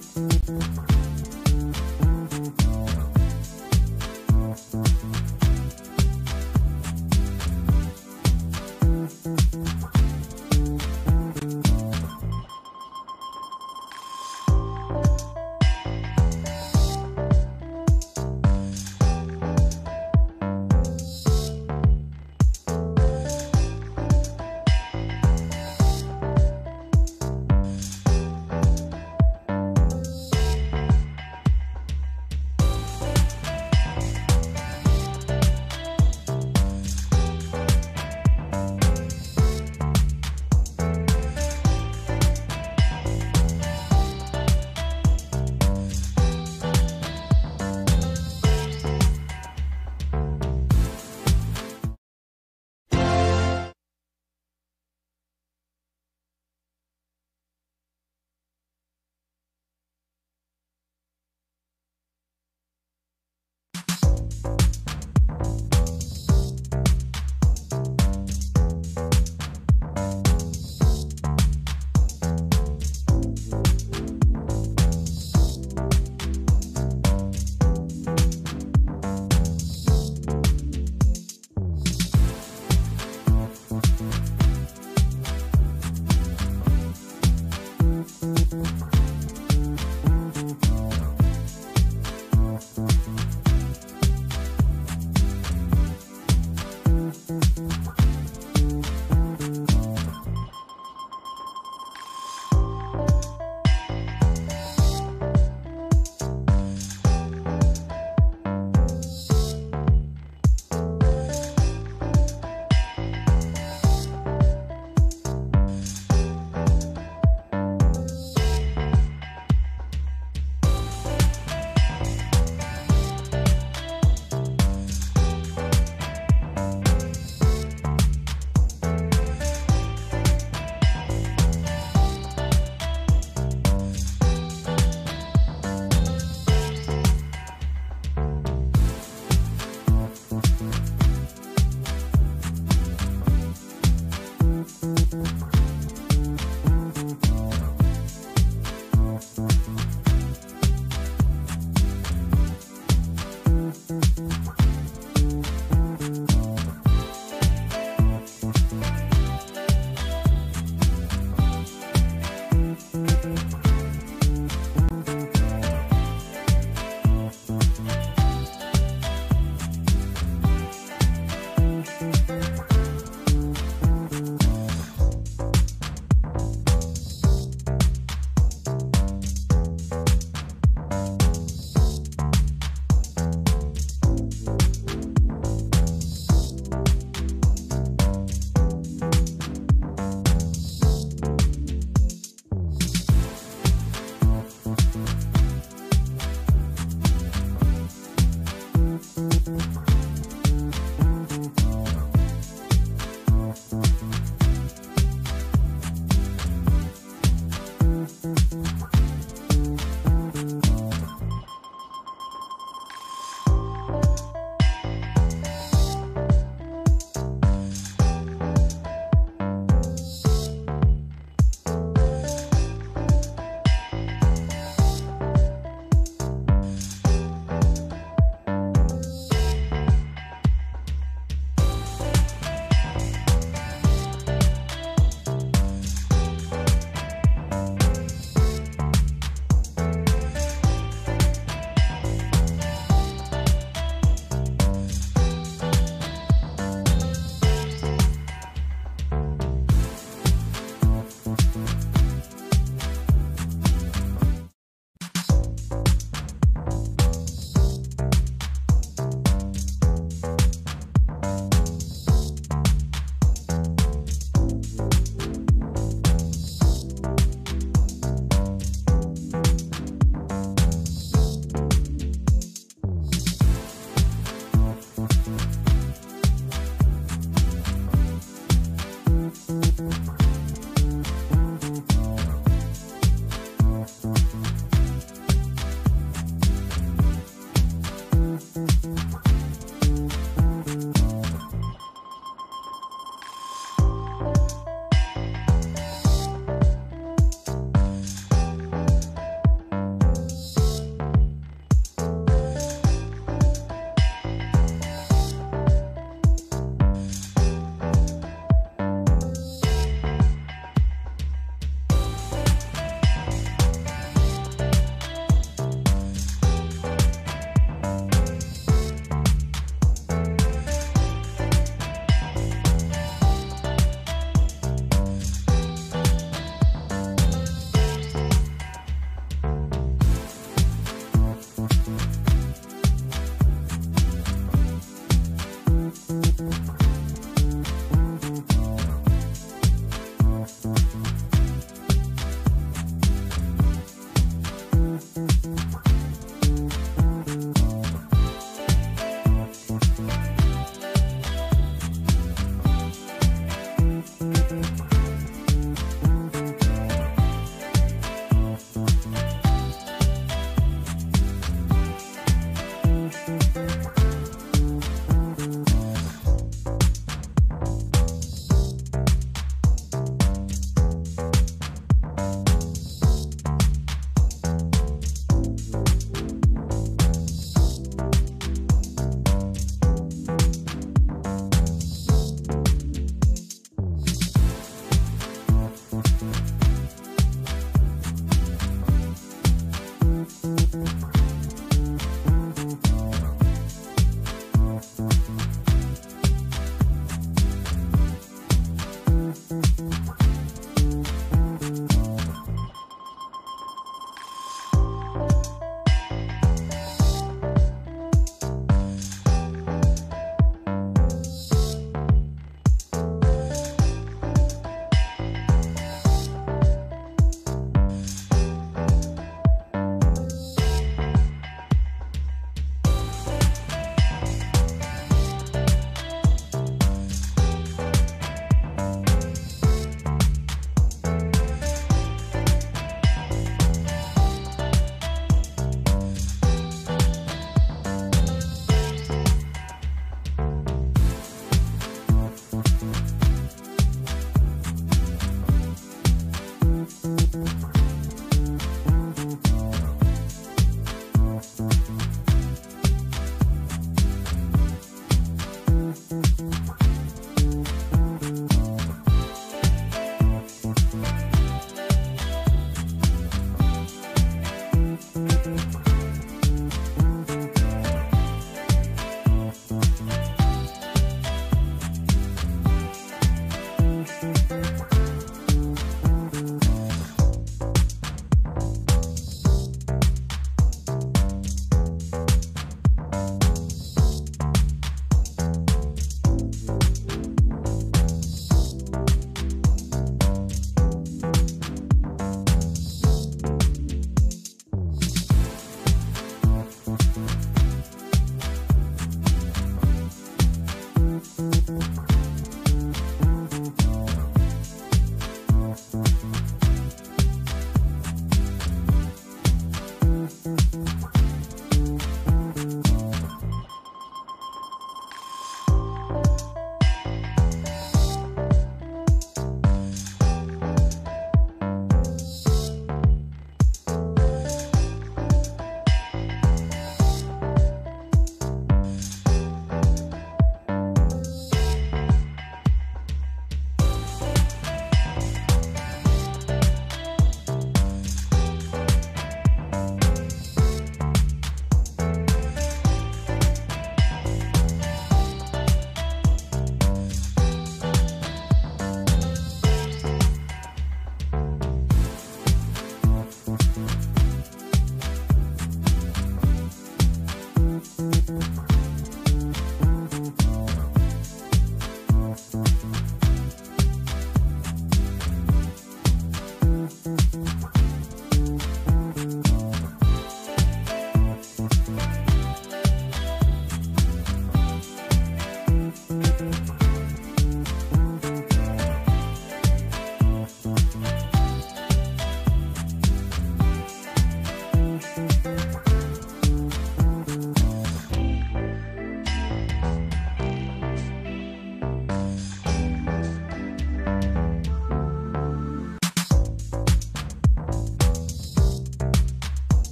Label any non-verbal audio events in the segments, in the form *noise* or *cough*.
Thank.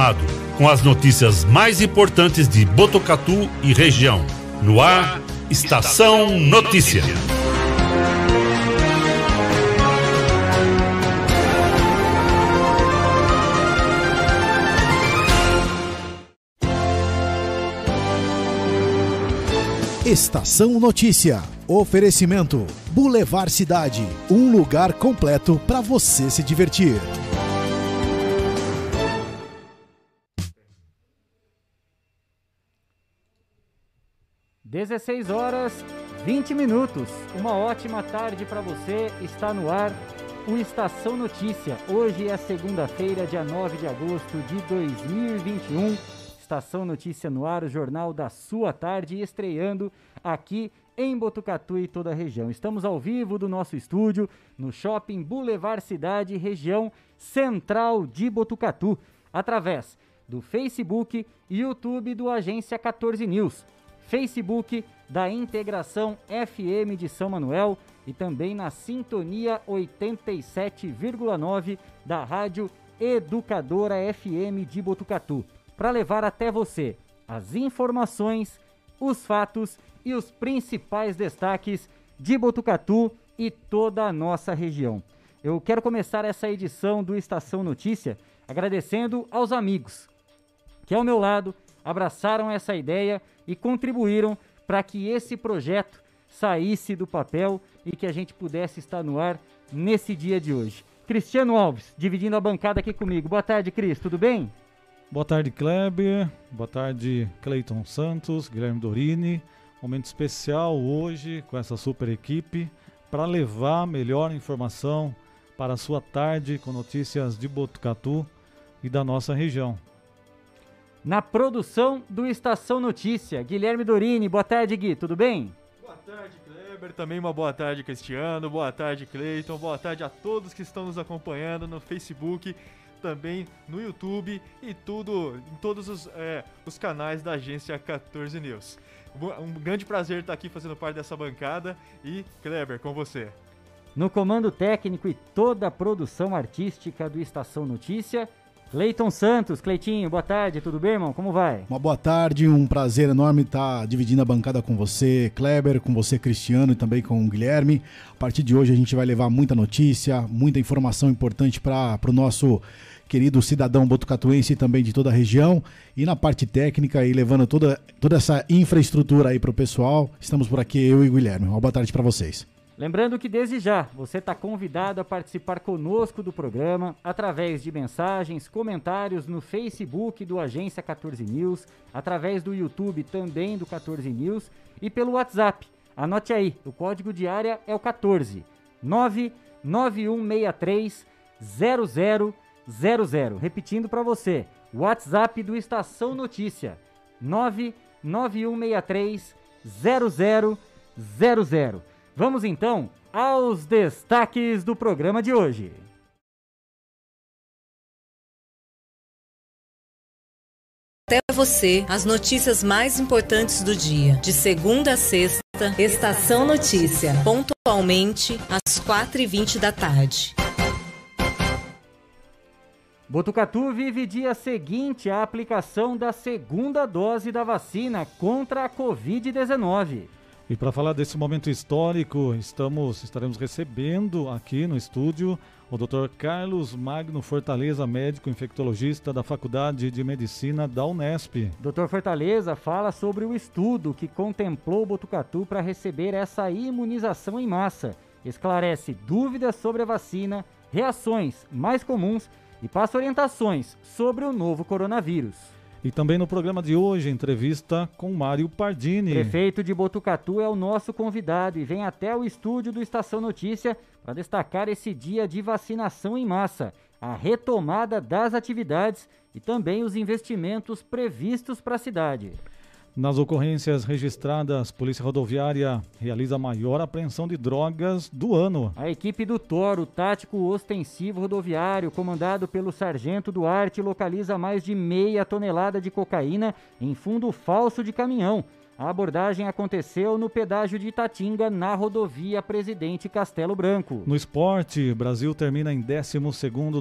Informado com as notícias mais importantes de Botucatu e região. No ar, Estação Notícia. Estação Notícia. Oferecimento: Boulevard Cidade, um lugar completo para você se divertir. Dezesseis horas 20 minutos. Uma ótima tarde para você. Está no ar o Estação Notícia. Hoje é segunda-feira, dia 9 de agosto de 2021. Estação Notícia no ar, o jornal da sua tarde, estreando aqui em Botucatu e toda a região. Estamos ao vivo do nosso estúdio no Shopping Boulevard Cidade, região central de Botucatu, através do Facebook e YouTube do Agência 14 News, Facebook da Integração FM de São Manuel e também na sintonia 87,9 da Rádio Educadora FM de Botucatu para levar até você as informações, os fatos e os principais destaques de Botucatu e toda a nossa região. Eu quero começar essa edição do Estação Notícia agradecendo aos amigos que ao meu lado abraçaram essa ideia e contribuíram para que esse projeto saísse do papel e que a gente pudesse estar no ar nesse dia de hoje. Cristiano Alves, dividindo a bancada aqui comigo. Boa tarde, Cris, tudo bem? Boa tarde, Kleber. Boa tarde, Cleiton Santos, Guilherme Dorini. Momento especial hoje com essa super equipe para levar melhor informação para a sua tarde com notícias de Botucatu e da nossa região. Na produção do Estação Notícia, Guilherme Dorini. Boa tarde, Gui. Tudo bem? Boa tarde, Kleber. Também uma boa tarde, Cristiano. Boa tarde, Cleiton. Boa tarde a todos que estão nos acompanhando no Facebook também no YouTube e tudo em todos os, é, os canais da agência 14 News. Um grande prazer estar aqui fazendo parte dessa bancada e Kleber, com você. No comando técnico e toda a produção artística do Estação Notícia, Cleiton Santos, Cleitinho, boa tarde, tudo bem, irmão? Como vai? Uma boa tarde, um prazer enorme estar dividindo a bancada com você, Kleber, com você, Cristiano e também com o Guilherme. A partir de hoje a gente vai levar muita notícia, muita informação importante para o nosso querido cidadão botucatuense e também de toda a região. E na parte técnica e levando toda, toda essa infraestrutura aí para o pessoal, estamos por aqui, eu e o Guilherme. Uma boa tarde para vocês. Lembrando que desde já você está convidado a participar conosco do programa através de mensagens, comentários no Facebook do Agência 14 News, através do YouTube também do 14 News e pelo WhatsApp. Anote aí, o código de área é o 14 99163 00 00. Repetindo para você, WhatsApp do Estação Notícia 99163 0000. Vamos então aos destaques do programa de hoje. Até você as notícias mais importantes do dia, de segunda a sexta, Estação Notícia, pontualmente às 4h20 da tarde. Botucatu vive dia seguinte à aplicação da segunda dose da vacina contra a Covid-19. E para falar desse momento histórico, estamos estaremos recebendo aqui no estúdio o Dr. Carlos Magno Fortaleza, médico infectologista da Faculdade de Medicina da Unesp. Dr. Fortaleza fala sobre o estudo que contemplou Botucatu para receber essa imunização em massa. Esclarece dúvidas sobre a vacina, reações mais comuns e passa orientações sobre o novo coronavírus. E também no programa de hoje, entrevista com Mário Pardini. Prefeito de Botucatu é o nosso convidado e vem até o estúdio do Estação Notícia para destacar esse dia de vacinação em massa, a retomada das atividades e também os investimentos previstos para a cidade. Nas ocorrências registradas, Polícia Rodoviária realiza a maior apreensão de drogas do ano. A equipe do Toro, tático ostensivo rodoviário, comandado pelo Sargento Duarte, localiza mais de meia tonelada de cocaína em fundo falso de caminhão. A abordagem aconteceu no pedágio de Itatinga, na rodovia Presidente Castelo Branco. No esporte, Brasil termina em 12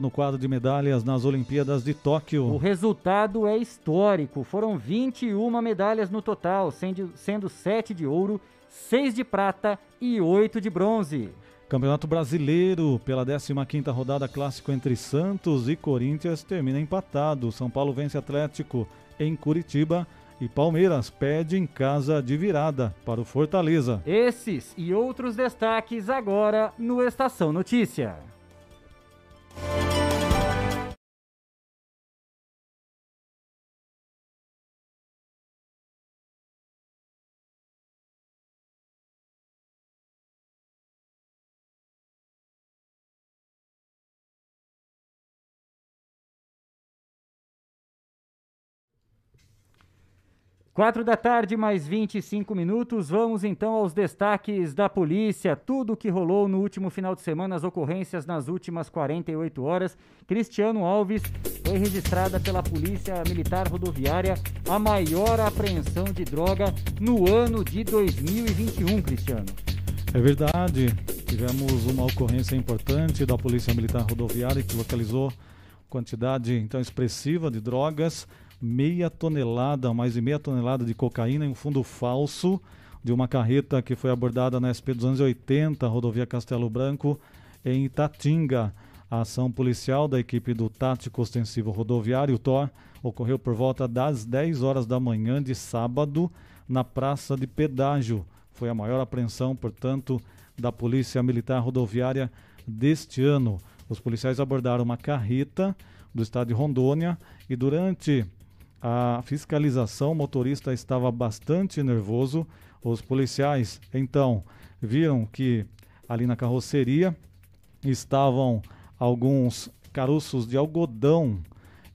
no quadro de medalhas nas Olimpíadas de Tóquio. O resultado é histórico. Foram 21 medalhas no total, sendo, sendo 7 de ouro, 6 de prata e 8 de bronze. Campeonato Brasileiro, pela 15ª rodada clássico entre Santos e Corinthians, termina empatado. São Paulo vence Atlético em Curitiba e Palmeiras pede em casa de virada para o Fortaleza. Esses e outros destaques agora no Estação Notícia. Quatro da tarde, mais 25 minutos. Vamos então aos destaques da polícia. Tudo o que rolou no último final de semana, as ocorrências nas últimas 48 horas. Cristiano Alves foi registrada pela Polícia Militar Rodoviária a maior apreensão de droga no ano de 2021, Cristiano. É verdade. Tivemos uma ocorrência importante da Polícia Militar Rodoviária que localizou quantidade então expressiva de drogas meia tonelada, mais de meia tonelada de cocaína em um fundo falso de uma carreta que foi abordada na SP 280, rodovia Castelo Branco, em Itatinga. A ação policial da equipe do Tático Ostensivo Rodoviário, TOR, ocorreu por volta das 10 horas da manhã de sábado na Praça de Pedágio. Foi a maior apreensão, portanto, da Polícia Militar Rodoviária deste ano. Os policiais abordaram uma carreta do estado de Rondônia e durante a fiscalização, o motorista estava bastante nervoso. Os policiais então viram que ali na carroceria estavam alguns caroços de algodão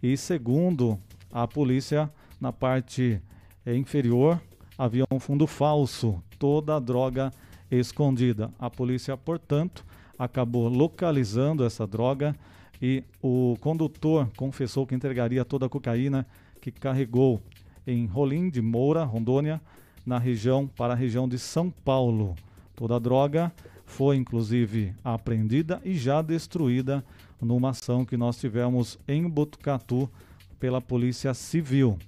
e segundo a polícia na parte inferior havia um fundo falso, toda a droga escondida. A polícia, portanto, acabou localizando essa droga e o condutor confessou que entregaria toda a cocaína que carregou em Rolim de Moura, Rondônia, na região para a região de São Paulo. Toda a droga foi inclusive apreendida e já destruída numa ação que nós tivemos em Botucatu pela Polícia Civil.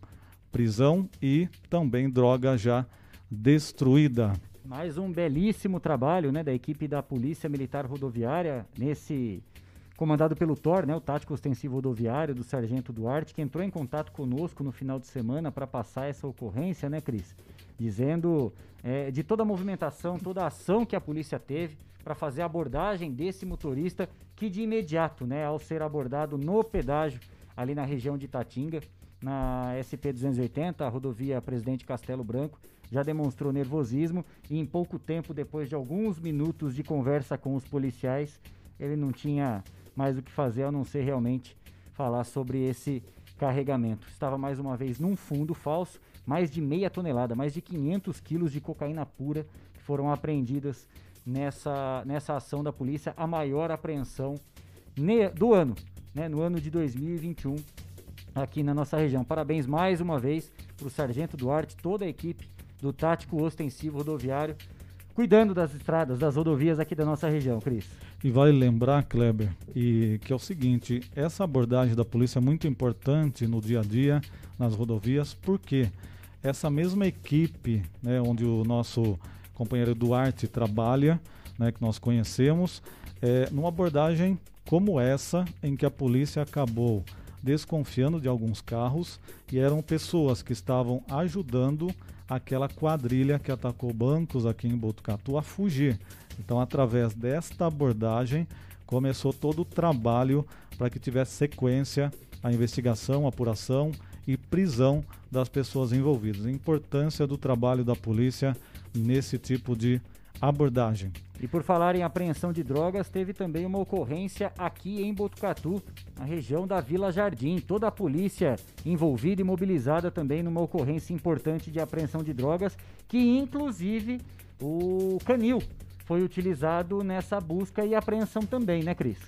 Prisão e também droga já destruída. Mais um belíssimo trabalho né, da equipe da Polícia Militar Rodoviária nesse comandado pelo TOR, né, o Tático Ostensivo Rodoviário, do Sargento Duarte, que entrou em contato conosco no final de semana para passar essa ocorrência, né, Cris? Dizendo é, de toda a movimentação, toda a ação que a polícia teve para fazer a abordagem desse motorista, que de imediato, né, ao ser abordado no pedágio, ali na região de Tatinga, na SP-280, a rodovia Presidente Castelo Branco, já demonstrou nervosismo e em pouco tempo, depois de alguns minutos de conversa com os policiais, ele não tinha mais o que fazer a não ser realmente falar sobre esse carregamento. Estava mais uma vez num fundo falso, mais de meia tonelada, mais de 500 quilos de cocaína pura que foram apreendidas nessa, nessa ação da polícia, a maior apreensão ne, do ano, né, no ano de 2021 aqui na nossa região. Parabéns mais uma vez para o Sargento Duarte, toda a equipe do Tático Ostensivo Rodoviário, cuidando das estradas, das rodovias aqui da nossa região, Cris. E vale lembrar, Kleber, e que é o seguinte, essa abordagem da polícia é muito importante no dia a dia, nas rodovias, porque essa mesma equipe, né, onde o nosso companheiro Duarte trabalha, né, que nós conhecemos, é, numa abordagem como essa, em que a polícia acabou desconfiando de alguns carros e eram pessoas que estavam ajudando aquela quadrilha que atacou bancos aqui em Botucatu a fugir. Então, através desta abordagem, começou todo o trabalho para que tivesse sequência a investigação, a apuração e prisão das pessoas envolvidas. A importância do trabalho da polícia nesse tipo de abordagem. E por falar em apreensão de drogas, teve também uma ocorrência aqui em Botucatu, na região da Vila Jardim. Toda a polícia envolvida e mobilizada também numa ocorrência importante de apreensão de drogas, que inclusive o canil foi utilizado nessa busca e apreensão também, né, Cris?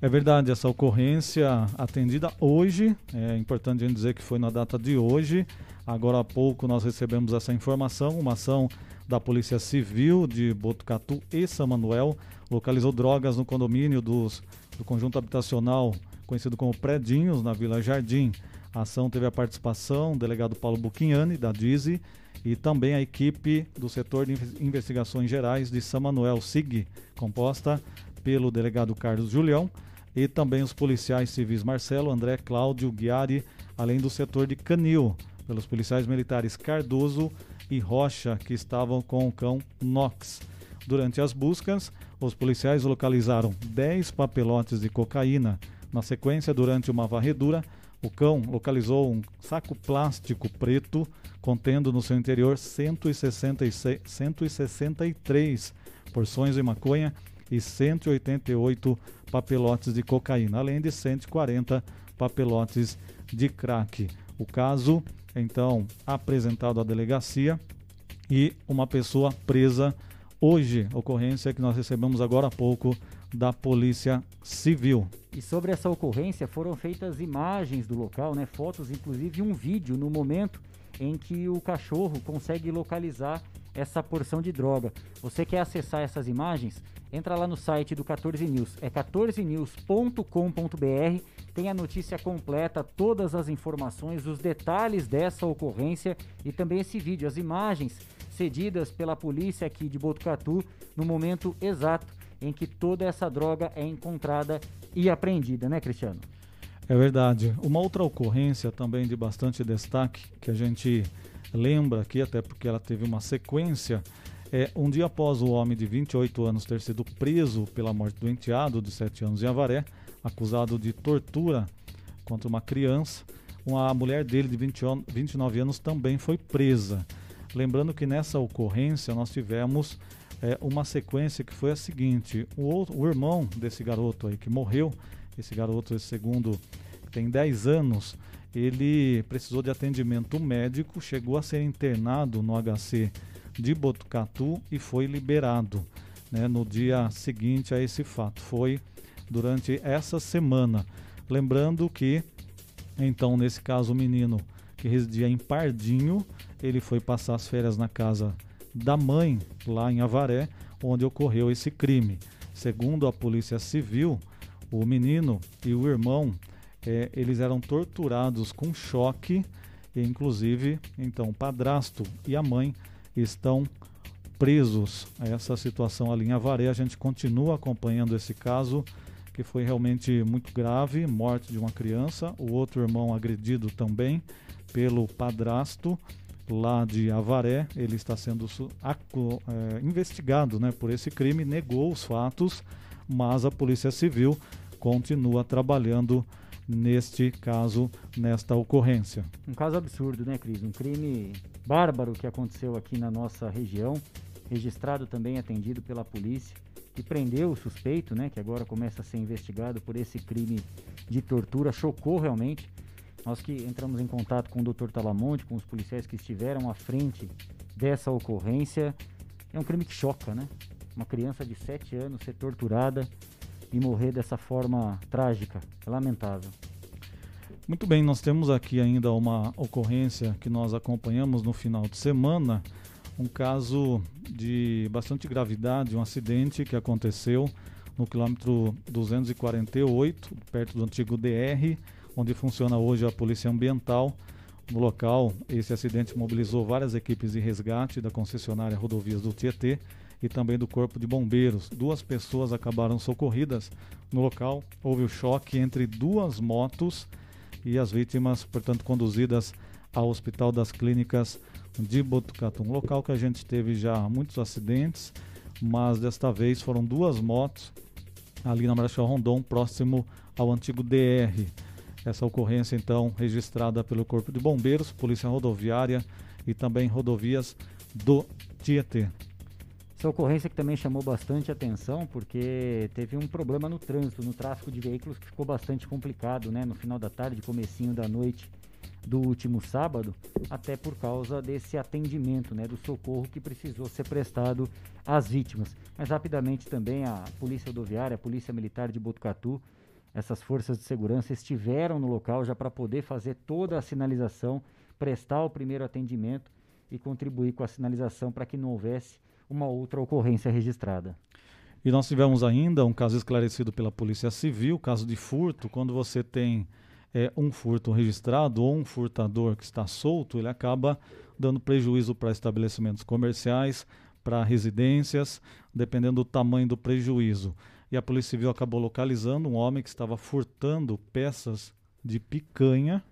É verdade, essa ocorrência atendida hoje, é importante a gente dizer que foi na data de hoje. Agora há pouco nós recebemos essa informação, uma ação da Polícia Civil de Botucatu e São Manuel localizou drogas no condomínio dos, do conjunto habitacional conhecido como Predinhos, na Vila Jardim. A ação teve a participação do delegado Paulo Buchinani, da DIZI, e também a equipe do setor de investigações gerais de São Manuel, SIG, composta pelo delegado Carlos Julião e também os policiais civis Marcelo, André, Cláudio, Guiari, além do setor de Canil, pelos policiais militares Cardoso e Rocha, que estavam com o cão Nox. Durante as buscas, os policiais localizaram 10 papelotes de cocaína. Na sequência, durante uma varredura, o cão localizou um saco plástico preto contendo no seu interior 166, 163 porções de maconha e 188 papelotes de cocaína, além de 140 papelotes de crack. O caso, então, apresentado à delegacia e uma pessoa presa hoje, ocorrência que nós recebemos agora há pouco da Polícia Civil. E sobre essa ocorrência foram feitas imagens do local, né, fotos, inclusive um vídeo no momento em que o cachorro consegue localizar essa porção de droga. Você quer acessar essas imagens? Entra lá no site do 14 News, é 14news.com.br, tem a notícia completa, todas as informações, os detalhes dessa ocorrência e também esse vídeo, as imagens cedidas pela polícia aqui de Botucatu no momento exato em que toda essa droga é encontrada e apreendida, né, Cristiano? É verdade. Uma outra ocorrência também de bastante destaque que a gente lembra aqui, até porque ela teve uma sequência é, um dia após o homem de 28 anos ter sido preso pela morte do enteado de 7 anos em Avaré, acusado de tortura contra uma criança, uma mulher dele de 20, 29 anos também foi presa. Lembrando que nessa ocorrência nós tivemos é, uma sequência que foi a seguinte: o, o irmão desse garoto aí que morreu, esse garoto, esse segundo, tem 10 anos, ele precisou de atendimento médico, chegou a ser internado no HC de Botucatu e foi liberado né, no dia seguinte a esse fato. Foi durante essa semana. Lembrando que, então, nesse caso, o menino que residia em Pardinho, ele foi passar as férias na casa da mãe, lá em Avaré, onde ocorreu esse crime. Segundo a Polícia Civil, o menino e o irmão, é, eles eram torturados com choque, e inclusive, então, o padrasto e a mãe estão presos essa situação ali em Avaré. A gente continua acompanhando esse caso, que foi realmente muito grave morte de uma criança, o outro irmão agredido também pelo padrasto lá de Avaré. Ele está sendo é, investigado né, por esse crime, negou os fatos, mas a Polícia Civil continua trabalhando neste caso, nesta ocorrência. Um caso absurdo, né, Cris? Um crime bárbaro que aconteceu aqui na nossa região, registrado também atendido pela polícia, que prendeu o suspeito, né, que agora começa a ser investigado por esse crime de tortura, chocou realmente. Nós que entramos em contato com o Dr. Talamonte, com os policiais que estiveram à frente dessa ocorrência, é um crime que choca, né? Uma criança de 7 anos ser torturada e morrer dessa forma trágica, é lamentável. Muito bem, nós temos aqui ainda uma ocorrência que nós acompanhamos no final de semana, um caso de bastante gravidade, um acidente que aconteceu no quilômetro 248, perto do antigo DR, onde funciona hoje a Polícia Ambiental. No local, esse acidente mobilizou várias equipes de resgate da concessionária Rodovias do Tietê e também do Corpo de Bombeiros. Duas pessoas acabaram socorridas no local. Houve o choque entre duas motos e as vítimas, portanto, conduzidas ao Hospital das Clínicas de Botucatu. Um local que a gente teve já muitos acidentes, mas desta vez foram duas motos ali na Marechal Rondon, próximo ao antigo DR. Essa ocorrência, então, registrada pelo Corpo de Bombeiros, Polícia Rodoviária e também rodovias do Tietê. Essa ocorrência que também chamou bastante atenção porque teve um problema no trânsito, no tráfego de veículos que ficou bastante complicado, né? No final da tarde, comecinho da noite do último sábado, até por causa desse atendimento, né? Do socorro que precisou ser prestado às vítimas. Mas rapidamente também a Polícia Rodoviária, a Polícia Militar de Botucatu essas forças de segurança estiveram no local já para poder fazer toda a sinalização, prestar o primeiro atendimento e contribuir com a sinalização para que não houvesse uma outra ocorrência registrada. E nós tivemos ainda um caso esclarecido pela Polícia Civil, caso de furto, quando você tem é, um furto registrado ou um furtador que está solto, ele acaba dando prejuízo para estabelecimentos comerciais, para residências, dependendo do tamanho do prejuízo. E a Polícia Civil acabou localizando um homem que estava furtando peças de picanha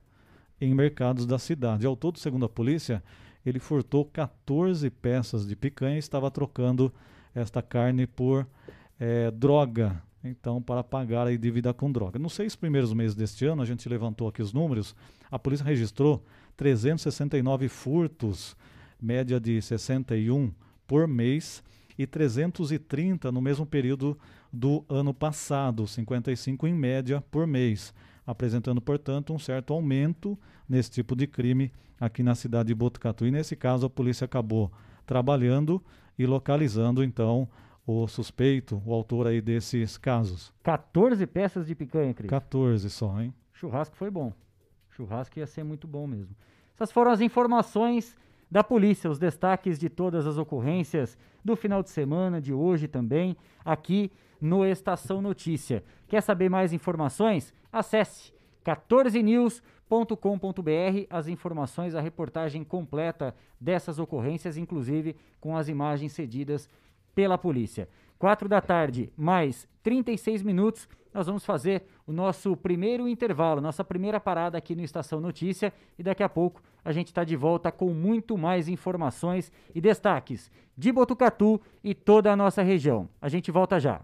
em mercados da cidade. Ao todo, segundo a polícia, ele furtou 14 peças de picanha e estava trocando esta carne por é, droga, então para pagar a dívida com droga. Nos seis primeiros meses deste ano, a gente levantou aqui os números, a polícia registrou 369 furtos, média de 61 por mês, e 330 no mesmo período do ano passado, 55 em média por mês, apresentando, portanto, um certo aumento nesse tipo de crime aqui na cidade de Botucatu. E nesse caso, a polícia acabou trabalhando e localizando então o suspeito, o autor aí desses casos. 14 peças de picanha, Cris. 14 só, hein? Churrasco foi bom. Churrasco ia ser muito bom mesmo. Essas foram as informações da polícia, os destaques de todas as ocorrências do final de semana, de hoje também, aqui no Estação Notícia. Quer saber mais informações? Acesse 14news.com.br, as informações, a reportagem completa dessas ocorrências, inclusive com as imagens cedidas pela polícia. Quatro da tarde, mais 36 minutos, nós vamos fazer o nosso primeiro intervalo, nossa primeira parada aqui no Estação Notícia e daqui a pouco a gente está de volta com muito mais informações e destaques de Botucatu e toda a nossa região. A gente volta já.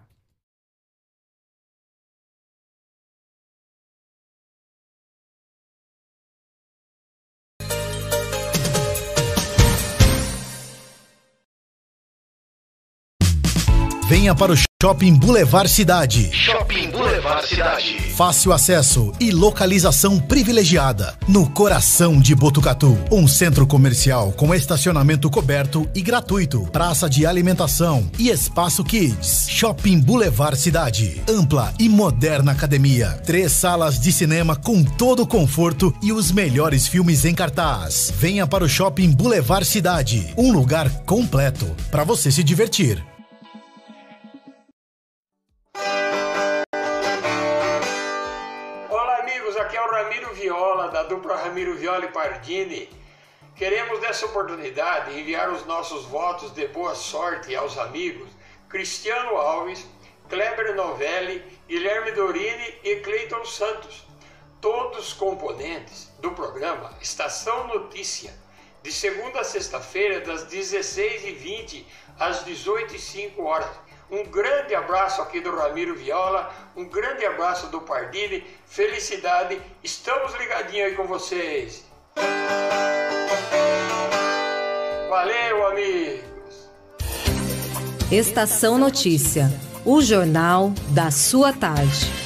Venha para o Shopping Boulevard Cidade. Shopping Boulevard Cidade. Fácil acesso e localização privilegiada. No coração de Botucatu. Um centro comercial com estacionamento coberto e gratuito. Praça de alimentação e espaço kids. Shopping Boulevard Cidade. Ampla e moderna academia. Três salas de cinema com todo o conforto e os melhores filmes em cartaz. Venha para o Shopping Boulevard Cidade. Um lugar completo para você se divertir. Viola, da dupla Ramiro Viola e Pardini. Queremos nessa oportunidade enviar os nossos votos de boa sorte aos amigos Cristiano Alves, Kleber Novelli, Guilherme Dorini e Cleiton Santos, todos componentes do programa Estação Notícia, de segunda a sexta-feira, das 16h20 às 18h05 horas um grande abraço aqui do Ramiro Viola, um grande abraço do Pardini, felicidade, estamos ligadinhos aí com vocês. Valeu, amigos. Estação Notícia, o jornal da sua tarde.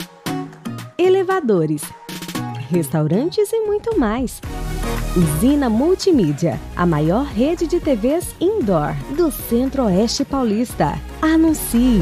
elevadores, restaurantes e muito mais. Usina Multimídia, a maior rede de TVs indoor do Centro-Oeste Paulista. Anuncie!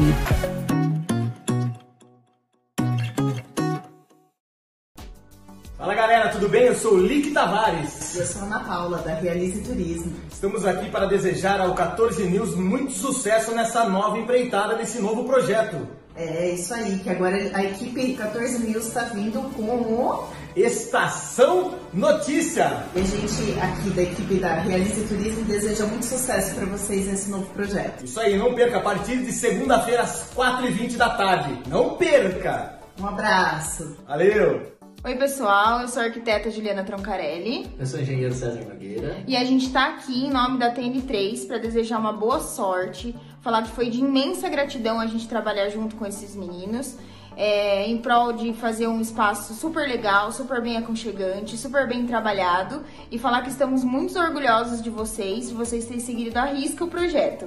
Fala galera, tudo bem? Eu sou o Lick Tavares. Eu sou a Ana Paula, da Realize Turismo. Estamos aqui para desejar ao 14 News muito sucesso nessa nova empreitada, nesse novo projeto. É isso aí, que agora a equipe 14 News está vindo com o Estação Notícia. E a gente aqui da equipe da Realize Turismo deseja muito sucesso para vocês nesse novo projeto. Isso aí, não perca a partir de segunda-feira às 4h20 da tarde. Não perca! Um abraço. Valeu! Oi, pessoal, eu sou a arquiteta Juliana Troncarelli. Eu sou o engenheiro César Nogueira. E a gente está aqui em nome da TN3 para desejar uma boa sorte, falar que foi de imensa gratidão a gente trabalhar junto com esses meninos. É, em prol de fazer um espaço super legal, super bem aconchegante, super bem trabalhado e falar que estamos muito orgulhosos de vocês, de vocês terem seguido à risca o projeto.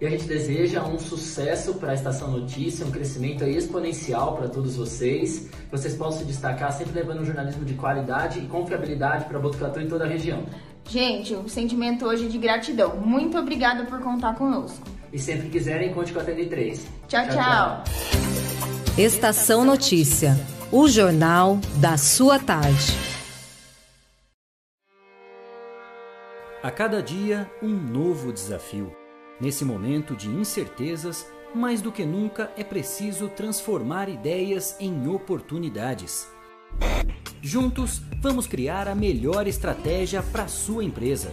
E a gente deseja um sucesso para a Estação Notícia, um crescimento exponencial para todos vocês. Vocês possam se destacar sempre levando um jornalismo de qualidade e confiabilidade para Botucatu e toda a região. Gente, o sentimento hoje é de gratidão. Muito obrigada por contar conosco. E sempre quiserem, conte com a TN3. tchau. tchau. tchau. Estação Notícia, o jornal da sua tarde. A cada dia, um novo desafio. Nesse momento de incertezas, mais do que nunca é preciso transformar ideias em oportunidades. Juntos, vamos criar a melhor estratégia para sua empresa.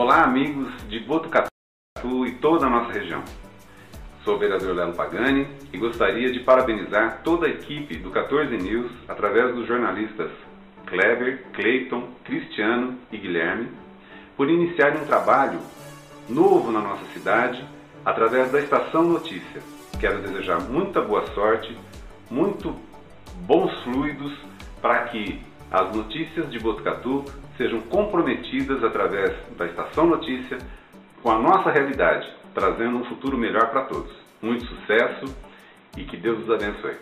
Olá, amigos de Botucatu e toda a nossa região. Sou o vereador Lelo Pagani e gostaria de parabenizar toda a equipe do 14 News através dos jornalistas Kleber, Cleiton, Cristiano e Guilherme por iniciar um trabalho novo na nossa cidade através da Estação Notícia. Quero desejar muita boa sorte, muito bons fluidos para que as notícias de Botucatu sejam comprometidas através da Estação Notícia com a nossa realidade trazendo um futuro melhor para todos. Muito sucesso e que Deus os abençoe.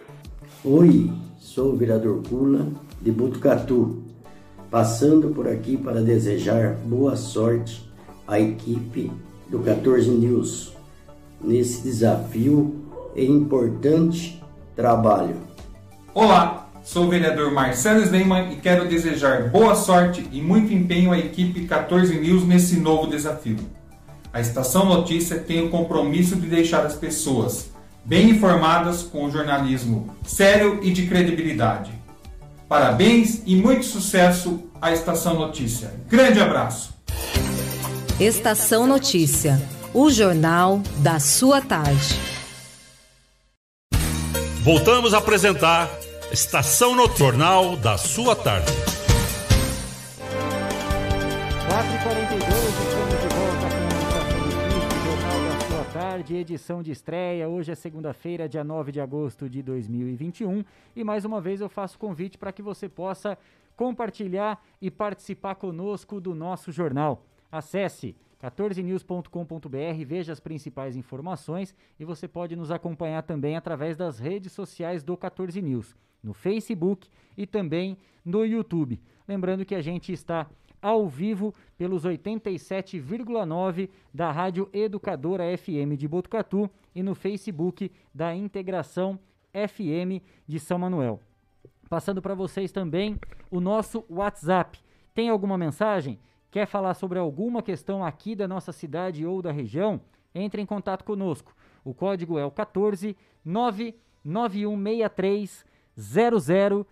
Oi, sou o vereador Pula de Botucatu, passando por aqui para desejar boa sorte à equipe do 14 News nesse desafio e importante trabalho. Olá, sou o vereador Marcelo Sleiman e quero desejar boa sorte e muito empenho à equipe 14 News nesse novo desafio. A Estação Notícia tem o compromisso de deixar as pessoas bem informadas com o jornalismo sério e de credibilidade. Parabéns e muito sucesso à Estação Notícia. Grande abraço. Estação Notícia, o jornal da sua tarde. Voltamos a apresentar Estação no Jornal da sua tarde. 4h42, tarde, edição de estreia. Hoje é segunda-feira, dia 9 de agosto de 2021. E mais uma vez eu faço convite para que você possa compartilhar e participar conosco do nosso jornal. Acesse 14news.com.br, veja as principais informações e você pode nos acompanhar também através das redes sociais do 14 News, no Facebook e também no YouTube. Lembrando que a gente está ao vivo pelos 87,9 da Rádio Educadora FM de Botucatu e no Facebook da Integração FM de São Manuel. Passando para vocês também o nosso WhatsApp. Tem alguma mensagem? Quer falar sobre alguma questão aqui da nossa cidade ou da região? Entre em contato conosco. O código é o 14 99163 0000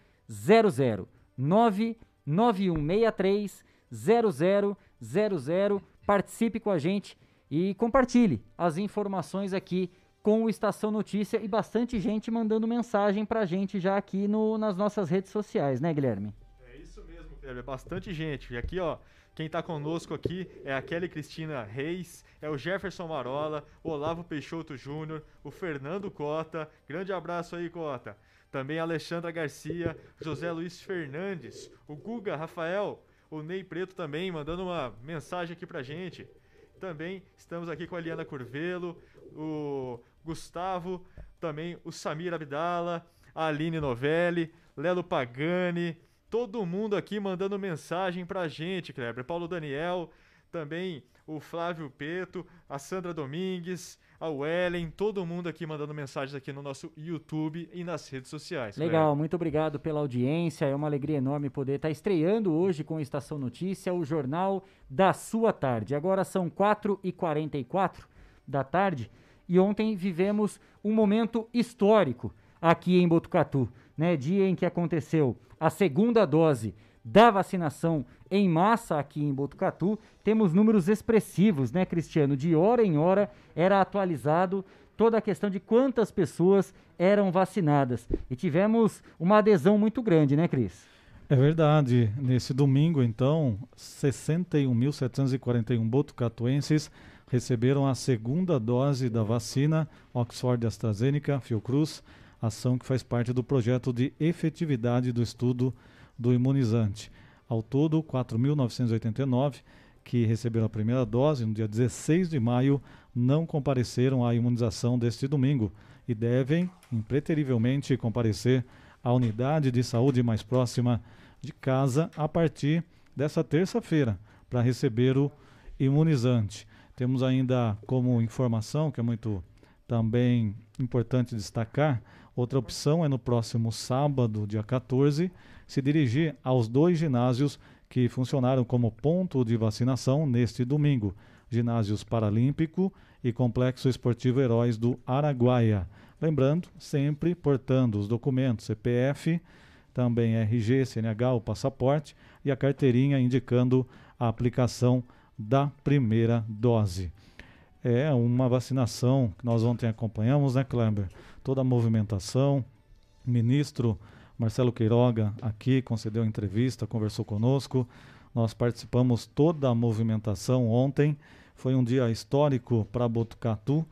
99163 0000. Participe com a gente e compartilhe as informações aqui com o Estação Notícia e bastante gente mandando mensagem pra gente já aqui no, nas nossas redes sociais, né, Guilherme? É isso mesmo, Guilherme. É bastante gente. E aqui, ó, quem está conosco aqui é a Kelly Cristina Reis, é o Jefferson Marola, o Olavo Peixoto Júnior, o Fernando Cota. Grande abraço aí, Cota. Também Alexandra Garcia, José Luiz Fernandes, o Guga Rafael, o Ney Preto também mandando uma mensagem aqui pra gente. Também estamos aqui com a Eliana Curvelo, o Gustavo, também o Samir Abdala, a Aline Novelli, Lelo Pagani, todo mundo aqui mandando mensagem pra gente, Kleber. Paulo Daniel, também o Flávio Peto, a Sandra Domingues, a Ellen, todo mundo aqui mandando mensagens aqui no nosso YouTube e nas redes sociais. Legal, muito obrigado pela audiência. É uma alegria enorme poder estar estreando hoje com Estação Notícia, o jornal da sua tarde. Agora são 4h44 da tarde e ontem vivemos um momento histórico aqui em Botucatu, né? Dia em que aconteceu a segunda dose da vacinação em massa aqui em Botucatu. Temos números expressivos, né, Cristiano? De hora em hora era atualizado toda a questão de quantas pessoas eram vacinadas. E tivemos uma adesão muito grande, né, Cris? É verdade. Nesse domingo, então, 61.741 botucatuenses receberam a segunda dose da vacina Oxford AstraZeneca Fiocruz, ação que faz parte do projeto de efetividade do estudo do imunizante. Ao todo, 4.989 que receberam a primeira dose no dia 16 de maio não compareceram à imunização deste domingo e devem, impreterivelmente, comparecer à unidade de saúde mais próxima de casa a partir dessa terça-feira para receber o imunizante. Temos ainda como informação, que é muito também importante destacar, outra opção é no próximo sábado, dia 14, se dirigir aos dois ginásios que funcionaram como ponto de vacinação neste domingo: Ginásios Paralímpico e Complexo Esportivo Heróis do Araguaia. Lembrando, sempre portando os documentos CPF, também RG, CNH, o passaporte e a carteirinha indicando a aplicação da primeira dose. É uma vacinação que nós ontem acompanhamos, né, Kleber? Toda a movimentação, ministro Marcelo Queiroga aqui concedeu entrevista, conversou conosco. Nós participamos toda a movimentação ontem. Foi um dia histórico para Botucatu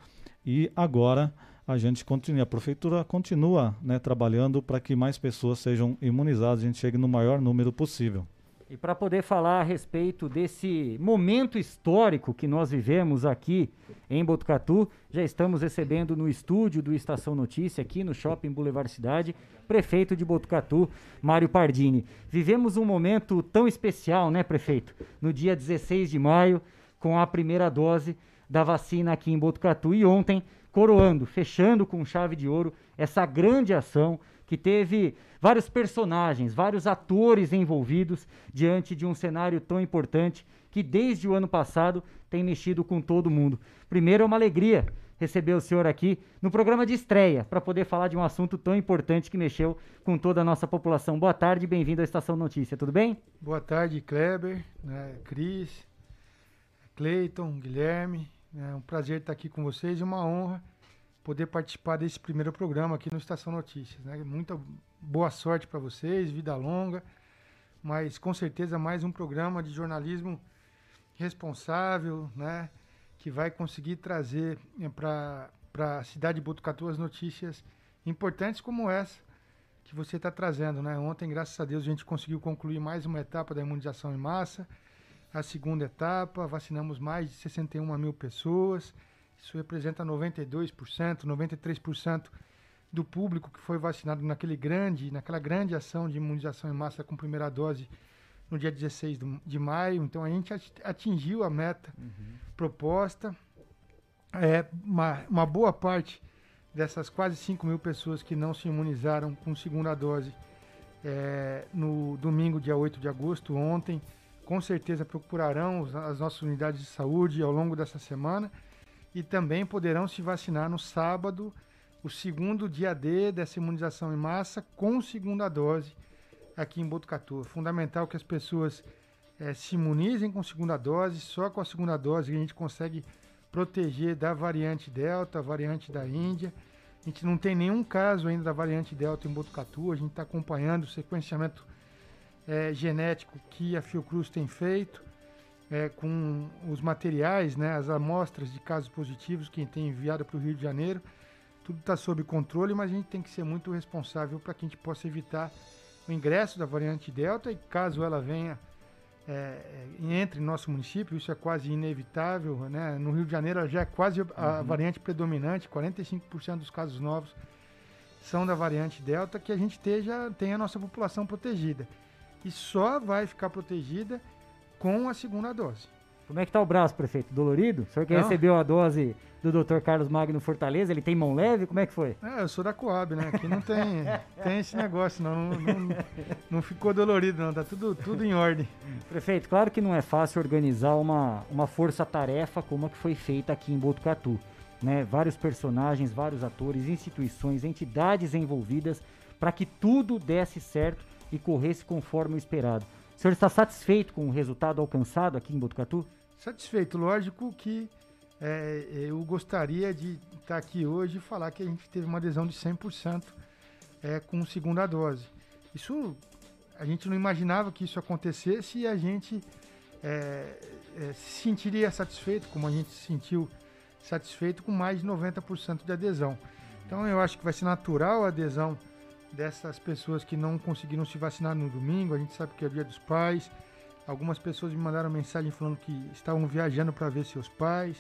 e agora a gente continua, a prefeitura continua né, trabalhando para que mais pessoas sejam imunizadas, a gente chegue no maior número possível. E para poder falar a respeito desse momento histórico que nós vivemos aqui em Botucatu, já estamos recebendo no estúdio do Estação Notícia, aqui no Shopping Boulevard Cidade, prefeito de Botucatu, Mário Pardini. Vivemos um momento tão especial, né, prefeito? No dia 16 de maio, com a primeira dose da vacina aqui em Botucatu. E ontem, coroando, fechando com chave de ouro essa grande ação que teve vários personagens, vários atores envolvidos diante de um cenário tão importante que desde o ano passado tem mexido com todo mundo. Primeiro é uma alegria receber o senhor aqui no programa de estreia para poder falar de um assunto tão importante que mexeu com toda a nossa população. Boa tarde, bem-vindo à Estação Notícia, tudo bem? Boa tarde, Kleber, né, Cris, Cleiton, Guilherme. É um prazer estar aqui com vocês e uma honra poder participar desse primeiro programa aqui no Estação Notícias. Né? Muita boa sorte para vocês, vida longa, mas com certeza mais um programa de jornalismo responsável, né? Que vai conseguir trazer eh, para a cidade de Botucatu as notícias importantes como essa que você está trazendo. Né? Ontem, graças a Deus, a gente conseguiu concluir mais uma etapa da imunização em massa, a segunda etapa, vacinamos mais de 61 mil pessoas, isso representa 92%, 93% do público que foi vacinado naquele grande, naquela grande ação de imunização em massa com primeira dose no dia 16 de maio. Então a gente atingiu a meta uhum. proposta. É, uma, uma boa parte dessas quase 5 mil pessoas que não se imunizaram com segunda dose é, no domingo, dia 8 de agosto, ontem, com certeza procurarão as nossas unidades de saúde ao longo dessa semana e também poderão se vacinar no sábado, o segundo dia D dessa imunização em massa, com segunda dose aqui em Botucatu. É fundamental que as pessoas é, se imunizem com segunda dose, só com a segunda dose a gente consegue proteger da variante Delta, variante da Índia. A gente não tem nenhum caso ainda da variante Delta em Botucatu, a gente está acompanhando o sequenciamento é, genético que a Fiocruz tem feito é, com os materiais, né, as amostras de casos positivos que tem enviado para o Rio de Janeiro. Tudo está sob controle, mas a gente tem que ser muito responsável para que a gente possa evitar o ingresso da variante Delta e caso ela venha é, é entre em nosso município, isso é quase inevitável. Né? No Rio de Janeiro já é quase a uhum. variante predominante, 45% dos casos novos são da variante Delta, que a gente esteja, tenha a nossa população protegida. E só vai ficar protegida com a segunda dose. Como é que tá o braço, prefeito? Dolorido? O senhor que Não. recebeu a dose do Dr. Carlos Magno Fortaleza, ele tem mão leve? Como é que foi? É, eu sou da Coab, né? Aqui não tem, *laughs* tem esse negócio, não. Não, não, não ficou dolorido, não. Tá tudo, tudo em ordem. Prefeito, claro que não é fácil organizar uma, uma força-tarefa como a que foi feita aqui em Botucatu. Né? Vários personagens, vários atores, instituições, entidades envolvidas para que tudo desse certo e corresse conforme o esperado. O senhor está satisfeito com o resultado alcançado aqui em Botucatu? Satisfeito, lógico que é, eu gostaria de estar aqui hoje e falar que a gente teve uma adesão de 100% é, com segunda dose. Isso, a gente não imaginava que isso acontecesse e a gente é, é, se sentiria satisfeito, como a gente se sentiu satisfeito com mais de 90% de adesão. Então eu acho que vai ser natural a adesão dessas pessoas que não conseguiram se vacinar no domingo. A gente sabe que é o dia dos pais. Algumas pessoas me mandaram mensagem falando que estavam viajando para ver seus pais,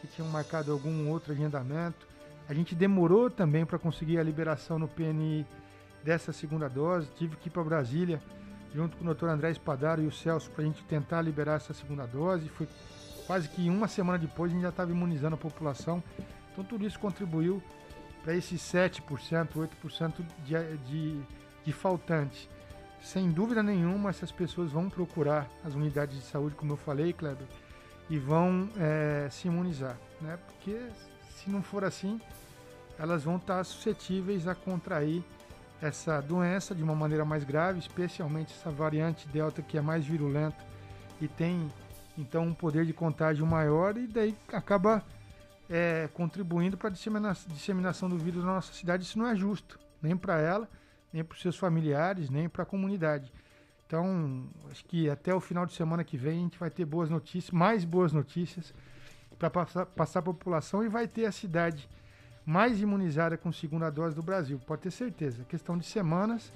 que tinham marcado algum outro agendamento. A gente demorou também para conseguir a liberação no PNI dessa segunda dose. Tive que ir para Brasília junto com o Dr. André Espadaro e o Celso para a gente tentar liberar essa segunda dose. Foi quase que uma semana depois a gente já estava imunizando a população. Então tudo isso contribuiu para esses 7%, 8% de, de, de faltantes. Sem dúvida nenhuma, essas pessoas vão procurar as unidades de saúde, como eu falei, Kleber, e vão é, se imunizar, né? Porque se não for assim, elas vão estar suscetíveis a contrair essa doença de uma maneira mais grave, especialmente essa variante Delta que é mais virulenta e tem então um poder de contágio maior e daí acaba é, contribuindo para a dissemina disseminação do vírus na nossa cidade. Isso não é justo, nem para ela, nem para os seus familiares, nem para a comunidade. Então, acho que até o final de semana que vem a gente vai ter boas notícias, mais boas notícias para passar, passar a população e vai ter a cidade mais imunizada com segunda dose do Brasil. Pode ter certeza. Questão de semanas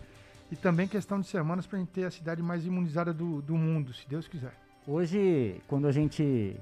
e também questão de semanas para a gente ter a cidade mais imunizada do, do mundo, se Deus quiser. Hoje, quando a gente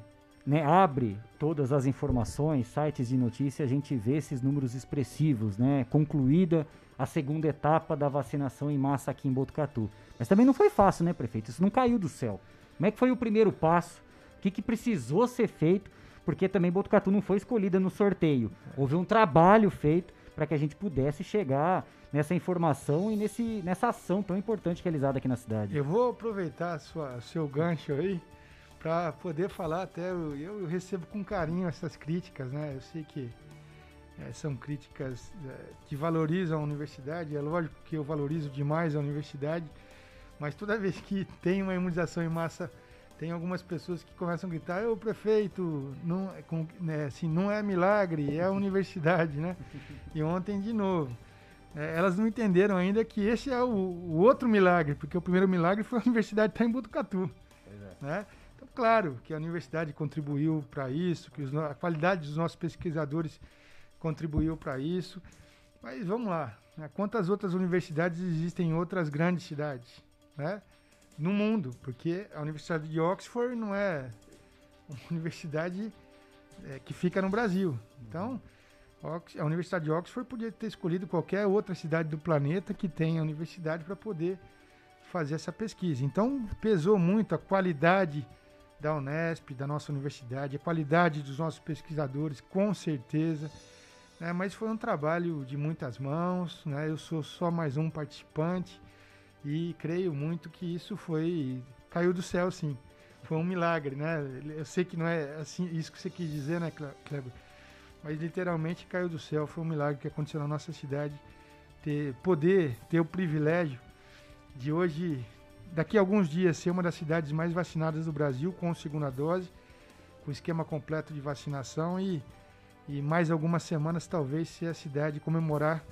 né, abre todas as informações, sites de notícia, a gente vê esses números expressivos, né? Concluída a segunda etapa da vacinação em massa aqui em Botucatu. Mas também não foi fácil, né, prefeito? Isso não caiu do céu. Como é que foi o primeiro passo? O que, que precisou ser feito? Porque também Botucatu não foi escolhida no sorteio. Houve um trabalho feito para que a gente pudesse chegar nessa informação e nesse, nessa ação tão importante realizada aqui na cidade. Eu vou aproveitar sua, seu gancho aí para poder falar até eu, eu, recebo com carinho essas críticas, né? Eu sei que é, são críticas é, que valorizam a universidade. É lógico que eu valorizo demais a universidade, mas toda vez que tem uma imunização em massa, tem algumas pessoas que começam a gritar: "O prefeito, não, com, né, assim, não é milagre, é a *laughs* universidade, né?" E ontem de novo. É, elas não entenderam ainda que esse é o, o, outro milagre, porque o primeiro milagre foi a universidade estar em Botucatu. É. Né? Então, claro que a universidade contribuiu para isso, que os, a qualidade dos nossos pesquisadores contribuiu para isso. Mas vamos lá, né? quantas outras universidades existem em outras grandes cidades, né? No mundo, porque a Universidade de Oxford não é uma *laughs* universidade é, que fica no Brasil. Então, a Universidade de Oxford podia ter escolhido qualquer outra cidade do planeta que tenha universidade para poder fazer essa pesquisa. Então, pesou muito a qualidade da Unesp, da nossa universidade, a qualidade dos nossos pesquisadores, com certeza. Né? Mas foi um trabalho de muitas mãos, né? eu sou só mais um participante e creio muito que isso foi. caiu do céu, sim. Foi um milagre, né? Eu sei que não é assim isso que você quis dizer, né, Kleber? Mas literalmente caiu do céu. Foi um milagre que aconteceu na nossa cidade. Ter, poder ter o privilégio de hoje, daqui a alguns dias, ser uma das cidades mais vacinadas do Brasil com segunda dose, com esquema completo de vacinação e, e mais algumas semanas talvez ser a cidade comemorar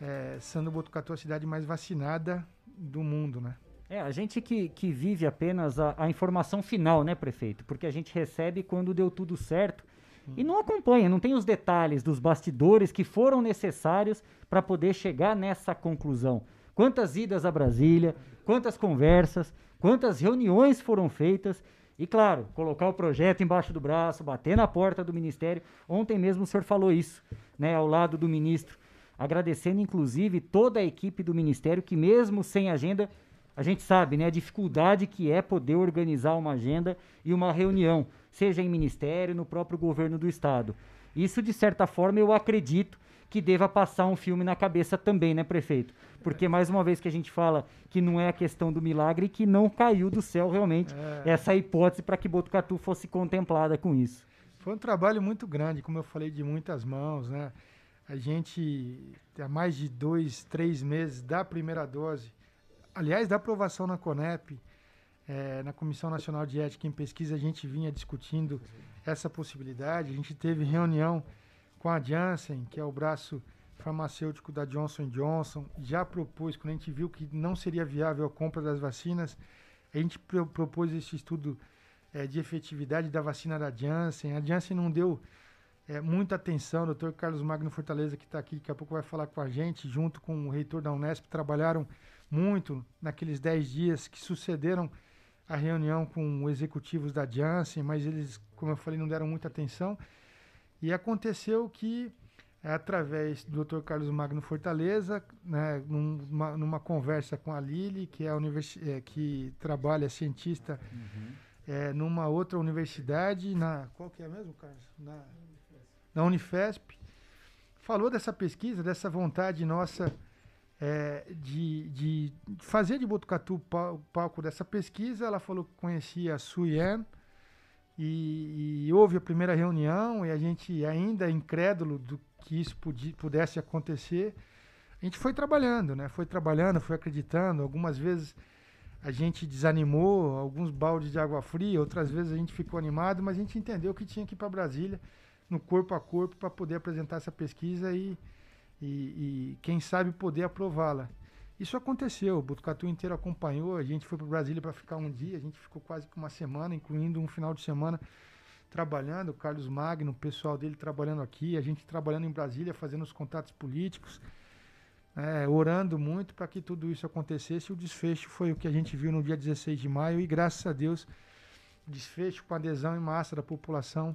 é, sendo Botucatu a cidade mais vacinada do mundo, né? É, a gente que, que vive apenas a, a informação final, né, prefeito? Porque a gente recebe quando deu tudo certo e não acompanha, não tem os detalhes dos bastidores que foram necessários para poder chegar nessa conclusão. Quantas idas a Brasília, quantas conversas, quantas reuniões foram feitas e, claro, colocar o projeto embaixo do braço, bater na porta do ministério. Ontem mesmo o senhor falou isso, né, ao lado do ministro, agradecendo inclusive toda a equipe do ministério que, mesmo sem agenda, A gente sabe, né, a dificuldade que é poder organizar uma agenda e uma reunião, seja em ministério, no próprio governo do estado. Isso, de certa forma, eu acredito que deva passar um filme na cabeça também, né, prefeito? Porque, mais uma vez que a gente fala que não é a questão do milagre, que não caiu do céu realmente É. essa hipótese para que Botucatu fosse contemplada com isso. Foi um trabalho muito grande, como eu falei, de muitas mãos, né? A gente, há mais de dois, três meses da primeira dose, aliás, da aprovação na CONEP, eh, na Comissão Nacional de Ética em Pesquisa, a gente vinha discutindo essa possibilidade. A gente teve reunião com a Janssen, que é o braço farmacêutico da Johnson Johnson, já propôs, quando a gente viu que não seria viável a compra das vacinas, a gente pro- propôs esse estudo eh, de efetividade da vacina da Janssen. A Janssen não deu eh, muita atenção. O doutor Carlos Magno Fortaleza, que está aqui, daqui a pouco vai falar com a gente, junto com o reitor da Unesp, trabalharam muito naqueles 10 dias que sucederam a reunião com executivos da Janssen, mas eles, como eu falei, não deram muita atenção. E aconteceu que, através do Dr. Carlos Magno Fortaleza, né, numa, numa conversa com a Lili, que é a universi eh, que trabalha cientista eh, numa outra universidade, na qual que é mesmo, Carlos? Na, na Unifesp, falou dessa pesquisa, dessa vontade nossa eh, de, de fazer de Botucatu o pal- o palco dessa pesquisa. Ela falou que conhecia a Suyen, e, e houve a primeira reunião e a gente ainda incrédulo do que isso pudi- pudesse acontecer, a gente foi trabalhando, né? Foi trabalhando, foi acreditando. Algumas vezes a gente desanimou, alguns baldes de água fria, outras vezes a gente ficou animado, mas a gente entendeu que tinha que ir para Brasília, no corpo a corpo, para poder apresentar essa pesquisa e, e, e quem sabe poder aprová-la. Isso aconteceu, o Botucatu inteiro acompanhou, a gente foi para Brasília para ficar um dia, a gente ficou quase que uma semana, incluindo um final de semana trabalhando, o Carlos Magno, o pessoal dele trabalhando aqui, a gente trabalhando em Brasília, fazendo os contatos políticos, é, orando muito para que tudo isso acontecesse. O desfecho foi o que a gente viu no dia 16 de maio, e graças a Deus, desfecho com adesão em massa da população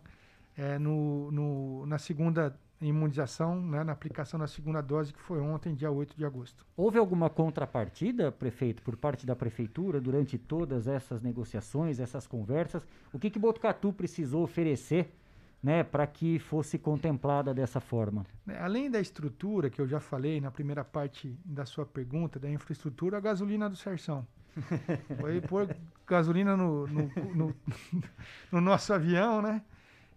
é, no, no- na segunda imunização, né, na aplicação da segunda dose, que foi ontem, dia 8 de agosto. Houve alguma contrapartida, prefeito, por parte da prefeitura durante todas essas negociações, essas conversas? O que que Botucatu precisou oferecer, né, para que fosse contemplada dessa forma? Né, Além da estrutura, que eu já falei na primeira parte da sua pergunta, da infraestrutura, a gasolina do Serção. *laughs* Foi pôr gasolina no, no, no- *laughs* no nosso avião, né?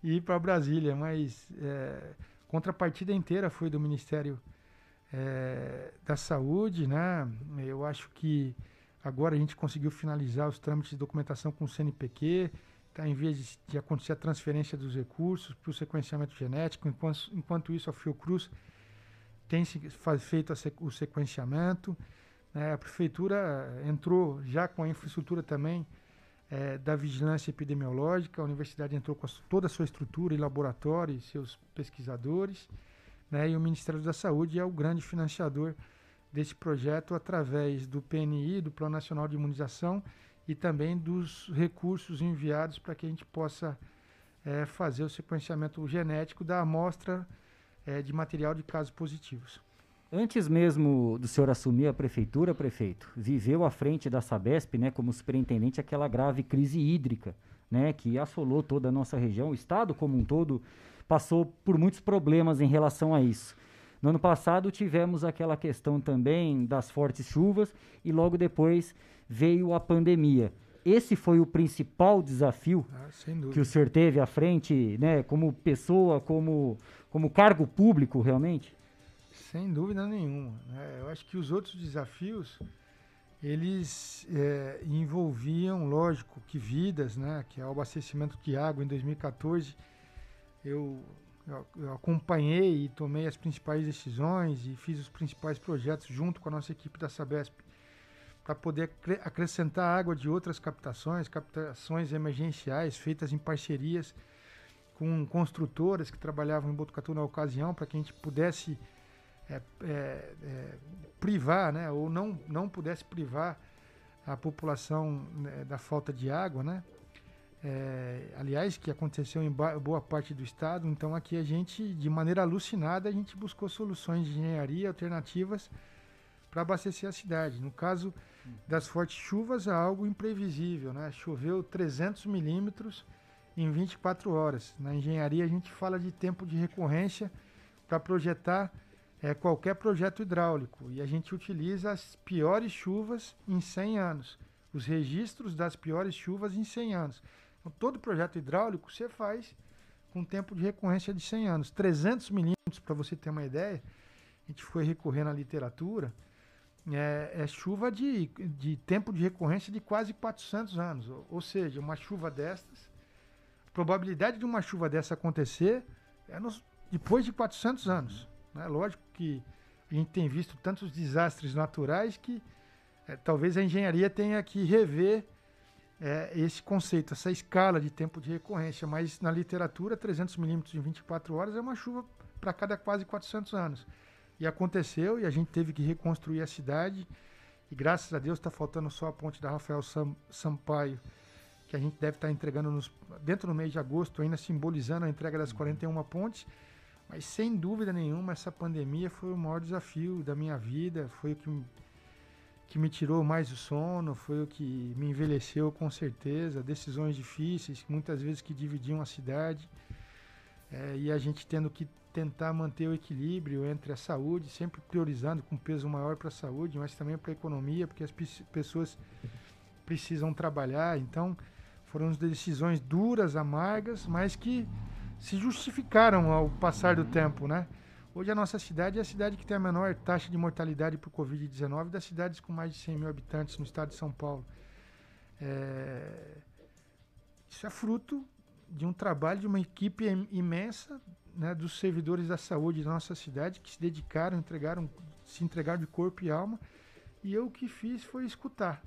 E ir para Brasília. Mas é, contrapartida inteira foi do Ministério é, da Saúde, né? Eu acho que agora a gente conseguiu finalizar os trâmites de documentação com o CNPq. Está em vez de, de acontecer a transferência dos recursos para o sequenciamento genético. Enquanto, enquanto isso, a Fiocruz tem se faz- feito a o sequenciamento. né? a prefeitura entrou já com a infraestrutura também eh, da vigilância epidemiológica. A universidade entrou com a toda a sua estrutura e laboratório e seus pesquisadores. né? E o Ministério da Saúde é o grande financiador desse projeto através do PNI, do Plano Nacional de Imunização, e também dos recursos enviados para que a gente possa eh, fazer o sequenciamento genético da amostra eh, de material de casos positivos. Antes mesmo do senhor assumir a prefeitura, prefeito, viveu à frente da Sabesp, né, como superintendente, aquela grave crise hídrica, né, que assolou toda a nossa região, o estado como um todo passou por muitos problemas em relação a isso. No ano passado tivemos aquela questão também das fortes chuvas e logo depois veio a pandemia. Esse foi o principal desafio Ah, que o senhor teve à frente, né, como pessoa, como, como cargo público realmente? Sem dúvida nenhuma. né? Eu acho que os outros desafios eles eh, envolviam, lógico, que vidas, né? Que é o abastecimento de água em 2014. Eu, eu, eu acompanhei e tomei as principais decisões e fiz os principais projetos junto com a nossa equipe da Sabesp para poder acre- acrescentar água de outras captações, captações emergenciais feitas em parcerias com construtoras que trabalhavam em Botucatu na ocasião, para que a gente pudesse é, é, é, privar, né, ou não, não pudesse privar a população né, da falta de água, né? É, aliás, que aconteceu em boa parte do estado. Então, aqui a gente, de maneira alucinada, a gente buscou soluções de engenharia alternativas para abastecer a cidade. No caso, das fortes chuvas a algo imprevisível, né? Choveu 300 milímetros em 24 horas. Na engenharia a gente fala de tempo de recorrência para projetar é, qualquer projeto hidráulico e a gente utiliza as piores chuvas em 100 anos, os registros das piores chuvas em 100 anos. Então, todo projeto hidráulico você faz com tempo de recorrência de 100 anos. 300 milímetros, para você ter uma ideia, a gente foi recorrer na literatura, é, é, chuva de, de tempo de recorrência de quase 400 anos. Ou, ou seja, uma chuva destas, a probabilidade de uma chuva dessa acontecer é nos, depois de 400 anos. Né? Lógico que a gente tem visto tantos desastres naturais que é, talvez a engenharia tenha que rever é, esse conceito, essa escala de tempo de recorrência. Mas na literatura, 300 milímetros em 24 horas é uma chuva para cada quase 400 anos. E aconteceu, e a gente teve que reconstruir a cidade. E graças a Deus está faltando só a ponte da Rafael Sam, Sampaio, que a gente deve estar tá entregando nos, dentro do mês de agosto, ainda simbolizando a entrega das 41 pontes. Mas sem dúvida nenhuma, essa pandemia foi o maior desafio da minha vida, foi o que, que me tirou mais o sono, foi o que me envelheceu com certeza. Decisões difíceis, muitas vezes que dividiam a cidade. É, e a gente tendo que tentar manter o equilíbrio entre a saúde, sempre priorizando com peso maior para a saúde, mas também para a economia, porque as pessoas precisam trabalhar. Então, foram decisões duras, amargas, mas que se justificaram ao passar do tempo, né? Hoje a nossa cidade é a cidade que tem a menor taxa de mortalidade por Covid-19 das cidades com mais de 100 mil habitantes no estado de São Paulo. É... Isso é fruto de um trabalho de uma equipe imensa né, dos servidores da saúde da nossa cidade que se dedicaram, entregaram, se entregaram de corpo e alma. E eu o que fiz foi escutar.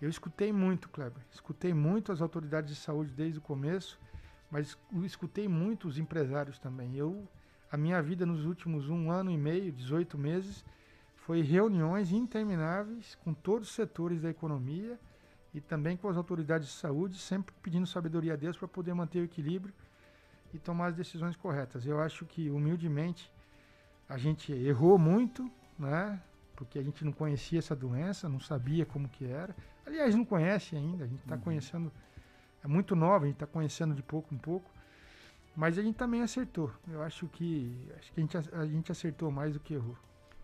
Eu escutei muito, Kleber. Escutei muito as autoridades de saúde desde o começo, mas escutei muito os empresários também. Eu, a minha vida nos últimos um ano e meio, 18 meses, foi reuniões intermináveis com todos os setores da economia e também com as autoridades de saúde, sempre pedindo sabedoria a Deus para poder manter o equilíbrio e tomar as decisões corretas. Eu acho que, humildemente, a gente errou muito, né? Porque a gente não conhecia essa doença, não sabia como que era. Aliás, não conhece ainda, a gente está uhum. conhecendo, é muito nova, a gente está conhecendo de pouco em pouco. Mas a gente também acertou. Eu acho que, acho que a, gente, a gente acertou mais do que errou.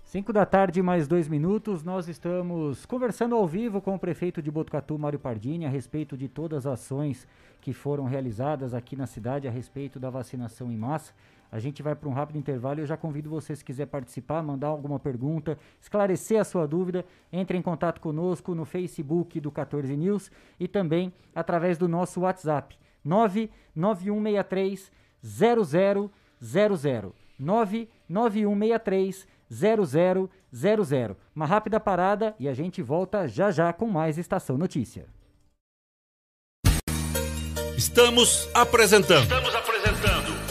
5 da tarde, mais dois minutos. Nós estamos conversando ao vivo com o prefeito de Botucatu, Mário Pardini, a respeito de todas as ações que foram realizadas aqui na cidade a respeito da vacinação em massa. A gente vai para um rápido intervalo e eu já convido você, se quiser participar, mandar alguma pergunta, esclarecer a sua dúvida, entre em contato conosco no Facebook do 14 News e também através do nosso WhatsApp 99163 0000 99163 0000. Uma rápida parada e a gente volta já já com mais Estação Notícia. Estamos apresentando. Estamos apresentando.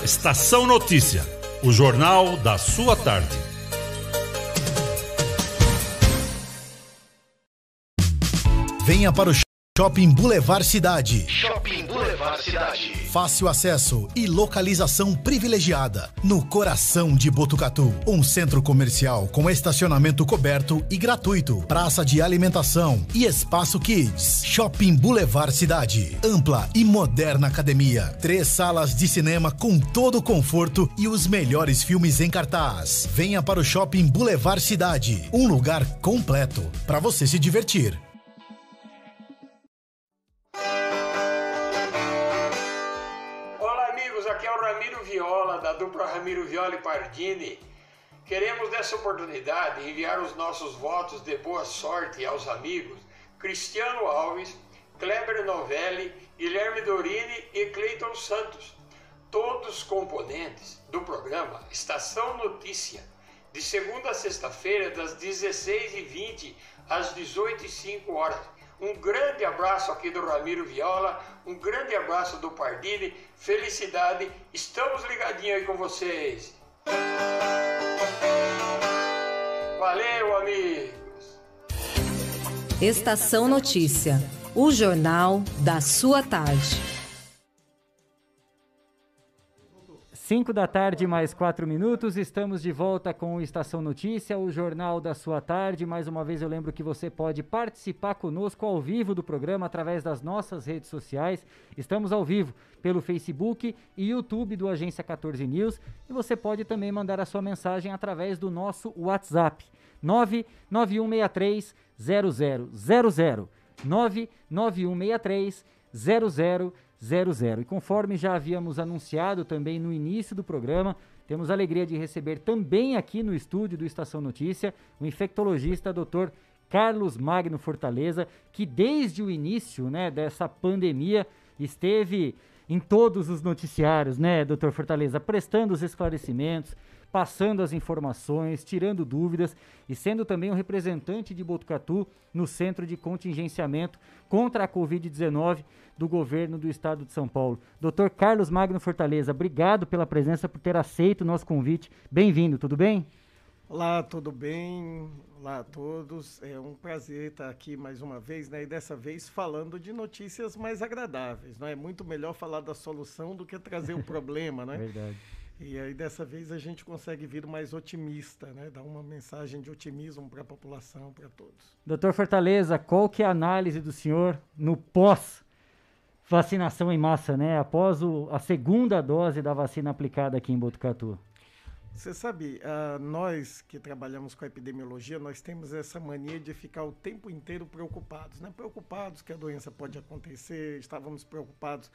Estação Notícia, o jornal da sua tarde. Venha para o Shopping Boulevard Cidade. Shopping Boulevard Cidade. Fácil acesso e localização privilegiada. No coração de Botucatu. Um centro comercial com estacionamento coberto e gratuito. Praça de alimentação e espaço kids. Shopping Boulevard Cidade. Ampla e moderna academia. Três salas de cinema com todo o conforto e os melhores filmes em cartaz. Venha para o Shopping Boulevard Cidade. Um lugar completo para você se divertir. Da dupla Ramiro Violi Pardini, queremos nessa oportunidade enviar os nossos votos de boa sorte aos amigos Cristiano Alves, Kleber Novelli, Guilherme Dorini e Cleiton Santos, todos componentes do programa Estação Notícia, de segunda a sexta-feira, das 16h20 às 18h05 horas um grande abraço aqui do Ramiro Viola, um grande abraço do Pardini, felicidade, estamos ligadinhos aí com vocês. Valeu, amigos. Estação Notícia, o jornal da sua tarde. 5 da tarde, mais 4 minutos. Estamos de volta com o Estação Notícia, o jornal da sua tarde. Mais uma vez eu lembro que você pode participar conosco ao vivo do programa através das nossas redes sociais. Estamos ao vivo pelo Facebook e YouTube do Agência 14 News. E você pode também mandar a sua mensagem através do nosso WhatsApp 99163 0000 99163 0000 00. E conforme já havíamos anunciado também no início do programa, temos a alegria de receber também aqui no estúdio do Estação Notícia o infectologista Dr. Carlos Magno Fortaleza, que desde o início né, dessa pandemia esteve em todos os noticiários, né, doutor Fortaleza, prestando os esclarecimentos, passando as informações, tirando dúvidas e sendo também um representante de Botucatu no centro de contingenciamento contra a Covid-19 do governo do estado de São Paulo. Dr. Carlos Magno Fortaleza, obrigado pela presença, por ter aceito o nosso convite. Bem-vindo, tudo bem? Olá, tudo bem? Olá a todos. É um prazer estar aqui mais uma vez, né? E dessa vez falando de notícias mais agradáveis, não é? Muito melhor falar da solução do que trazer o *laughs* problema, né? Verdade. E aí dessa vez a gente consegue vir mais otimista, né? Dar uma mensagem de otimismo para a população, para todos. Doutor Fortaleza, qual que é a análise do senhor no pós vacinação em massa, né? Após o, a segunda dose da vacina aplicada aqui em Botucatu? Você sabe, uh, nós que trabalhamos com a epidemiologia, nós temos essa mania de ficar o tempo inteiro preocupados, né? Preocupados que a doença pode acontecer, estávamos preocupados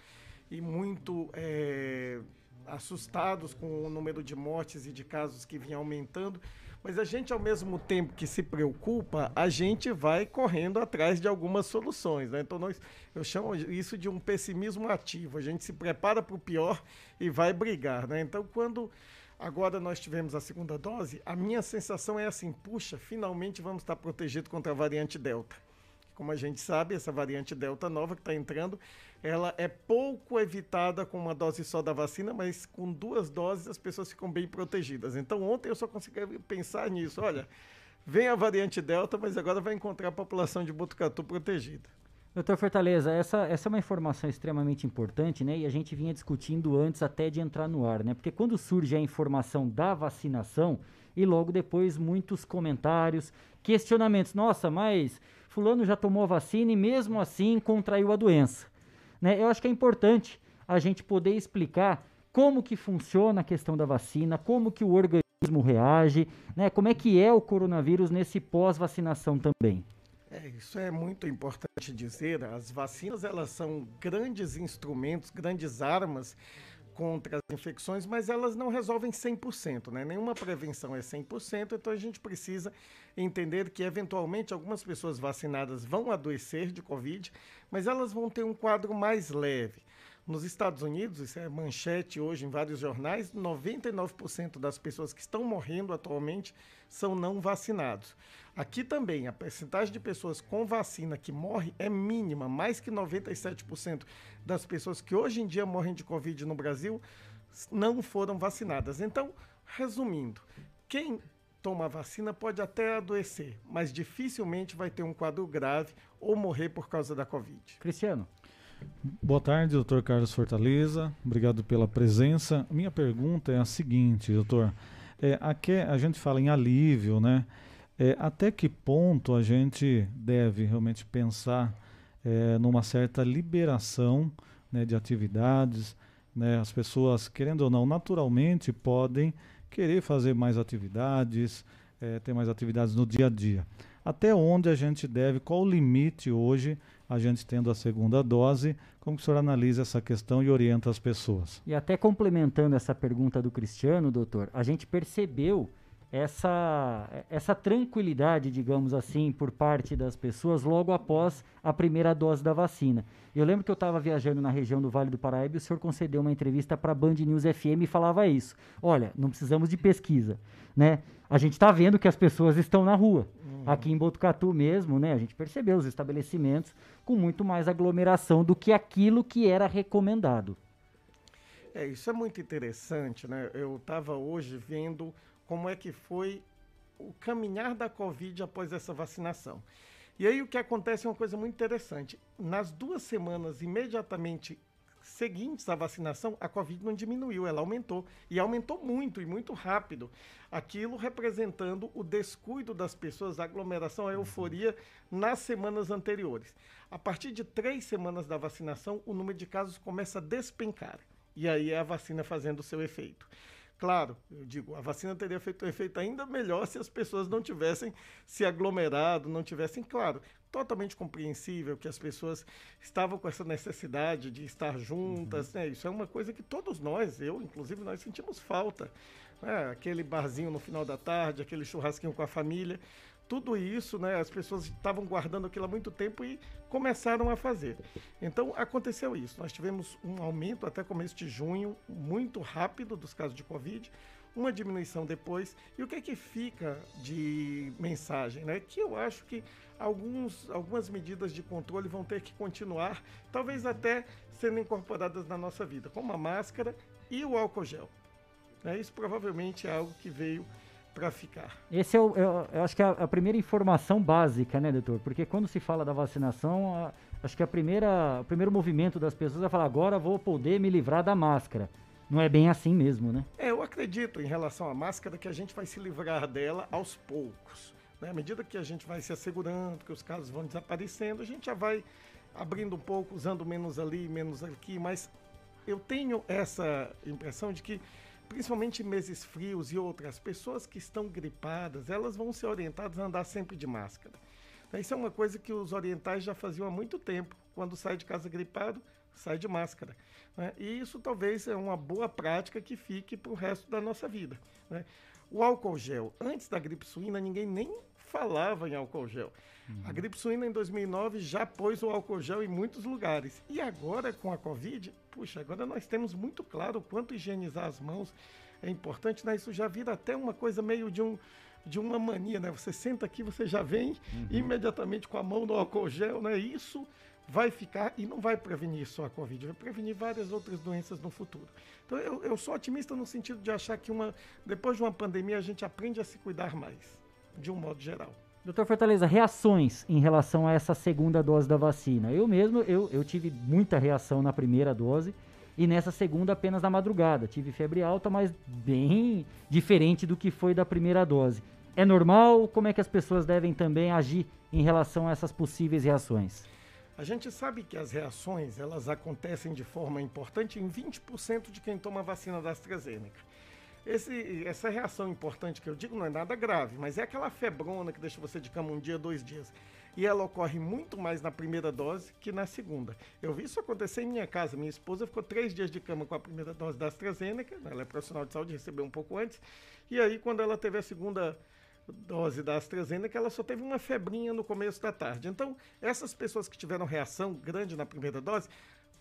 e muito é, assustados com o número de mortes e de casos que vinha aumentando, mas a gente, ao mesmo tempo que se preocupa, a gente vai correndo atrás de algumas soluções. Né? Então, nós, eu chamo isso de um pessimismo ativo. A gente se prepara para o pior e vai brigar. Né? Então, quando agora nós tivemos a segunda dose, a minha sensação é assim: puxa, finalmente vamos estar protegidos contra a variante Delta. Como a gente sabe, essa variante Delta nova que está entrando, ela é pouco evitada com uma dose só da vacina, mas com duas doses as pessoas ficam bem protegidas. Então ontem eu só consegui pensar nisso. Olha, vem a variante Delta, mas agora vai encontrar a população de Botucatu protegida. Doutor Fortaleza, essa, essa é uma informação extremamente importante, né? E a gente vinha discutindo antes até de entrar no ar, né? Porque quando surge a informação da vacinação e logo depois muitos comentários, questionamentos. Nossa, mas fulano já tomou a vacina e mesmo assim contraiu a doença. Né? Eu acho que é importante a gente poder explicar como que funciona a questão da vacina, como que o organismo reage, né? como é que é o coronavírus nesse pós-vacinação também. É, isso é muito importante dizer. As vacinas elas são grandes instrumentos, grandes armas contra as infecções, mas elas não resolvem 100%, né? Nenhuma prevenção é 100%, então a gente precisa entender que eventualmente algumas pessoas vacinadas vão adoecer de Covid, mas elas vão ter um quadro mais leve. Nos Estados Unidos, isso é manchete hoje em vários jornais, 99% das pessoas que estão morrendo atualmente são não vacinados. Aqui também, a percentagem de pessoas com vacina que morre é mínima, mais que 97% das pessoas que hoje em dia morrem de Covid no Brasil não foram vacinadas. Então, resumindo, quem toma a vacina pode até adoecer, mas dificilmente vai ter um quadro grave ou morrer por causa da Covid. Cristiano. Boa tarde, doutor Carlos Fortaleza. Obrigado pela presença. Minha pergunta é a seguinte, doutor. É, aqui a gente fala em alívio, né? É, até que ponto a gente deve realmente pensar é, numa certa liberação né, de atividades? Né? As pessoas, querendo ou não, naturalmente podem querer fazer mais atividades, é, ter mais atividades no dia a dia. Até onde a gente deve, qual o limite hoje a gente tendo a segunda dose, como que o senhor analisa essa questão e orienta as pessoas? E até complementando essa pergunta do Cristiano, doutor, a gente percebeu essa, essa tranquilidade, digamos assim, por parte das pessoas logo após a primeira dose da vacina. Eu lembro que eu estava viajando na região do Vale do Paraíba e o senhor concedeu uma entrevista para a Band News FM e falava isso. Olha, não precisamos de pesquisa, né? A gente está vendo que as pessoas estão na rua. Uhum. Aqui em Botucatu mesmo, né? A gente percebeu os estabelecimentos com muito mais aglomeração do que aquilo que era recomendado. É, isso é muito interessante, né? Eu estava hoje vendo como é que foi o caminhar da Covid após essa vacinação. E aí o que acontece é uma coisa muito interessante. Nas duas semanas imediatamente seguintes à vacinação, a Covid não diminuiu, ela aumentou. E aumentou muito e muito rápido. Aquilo representando o descuido das pessoas, a aglomeração, a euforia nas semanas anteriores. A partir de três semanas da vacinação, o número de casos começa a despencar. E aí é a vacina fazendo o seu efeito. Claro, eu digo, a vacina teria feito um efeito ainda melhor se as pessoas não tivessem se aglomerado, não tivessem, claro, totalmente compreensível que as pessoas estavam com essa necessidade de estar juntas, uhum. né? Isso é uma coisa que todos nós, eu inclusive, nós sentimos falta. Né? Aquele barzinho no final da tarde, aquele churrasquinho com a família tudo isso, né, as pessoas estavam guardando aquilo há muito tempo e começaram a fazer. Então aconteceu isso. Nós tivemos um aumento até começo de junho muito rápido dos casos de Covid, uma diminuição depois. E o que é que fica de mensagem, né? Que eu acho que alguns, algumas medidas de controle vão ter que continuar, talvez até sendo incorporadas na nossa vida, como a máscara e o álcool gel. Né? Isso provavelmente é algo que veio para ficar. Esse é o, eu, eu acho que é a, primeira informação básica, né, doutor? Porque quando se fala da vacinação, a, acho que a primeira, o primeiro movimento das pessoas é falar agora vou poder me livrar da máscara. Não é bem assim mesmo, né? É, eu acredito em relação à máscara que a gente vai se livrar dela aos poucos. Né? À medida que a gente vai se assegurando, que os casos vão desaparecendo, a gente já vai abrindo um pouco, usando menos ali, menos aqui, mas eu tenho essa impressão de que principalmente em meses frios e outras, pessoas que estão gripadas, elas vão ser orientadas a andar sempre de máscara. Então, isso é uma coisa que os orientais já faziam há muito tempo. Quando sai de casa gripado, sai de máscara. Né? E isso talvez é uma boa prática que fique para o resto da nossa vida. Né? O álcool gel, antes da gripe suína, ninguém nem falava em álcool gel. Uhum. A gripe suína em 2009 já pôs o álcool gel em muitos lugares. E agora, com a Covid, puxa, agora nós temos muito claro o quanto higienizar as mãos é importante, né? Isso já vira até uma coisa meio de um de uma mania, né? Você senta aqui, você já vem uhum. imediatamente com a mão no álcool gel, né? Isso vai ficar e não vai prevenir só a Covid, vai prevenir várias outras doenças no futuro. Então eu, eu sou otimista no sentido de achar que uma, depois de uma pandemia a gente aprende a se cuidar mais, de um modo geral. Doutor Fortaleza, reações em relação a essa segunda dose da vacina. Eu mesmo, eu, eu tive muita reação na primeira dose e nessa segunda apenas na madrugada. Tive febre alta, mas bem diferente do que foi da primeira dose. É normal? Como é que as pessoas devem também agir em relação a essas possíveis reações? A gente sabe que as reações, elas acontecem de forma importante em 20% de quem toma a vacina da AstraZeneca. Esse, essa reação importante que eu digo não é nada grave, mas é aquela febrona que deixa você de cama um dia, dois dias. E ela ocorre muito mais na primeira dose que na segunda. Eu vi isso acontecer em minha casa. Minha esposa ficou três dias de cama com a primeira dose da AstraZeneca, ela é profissional de saúde, recebeu um pouco antes. E aí, quando ela teve a segunda dose da AstraZeneca, ela só teve uma febrinha no começo da tarde. Então, essas pessoas que tiveram reação grande na primeira dose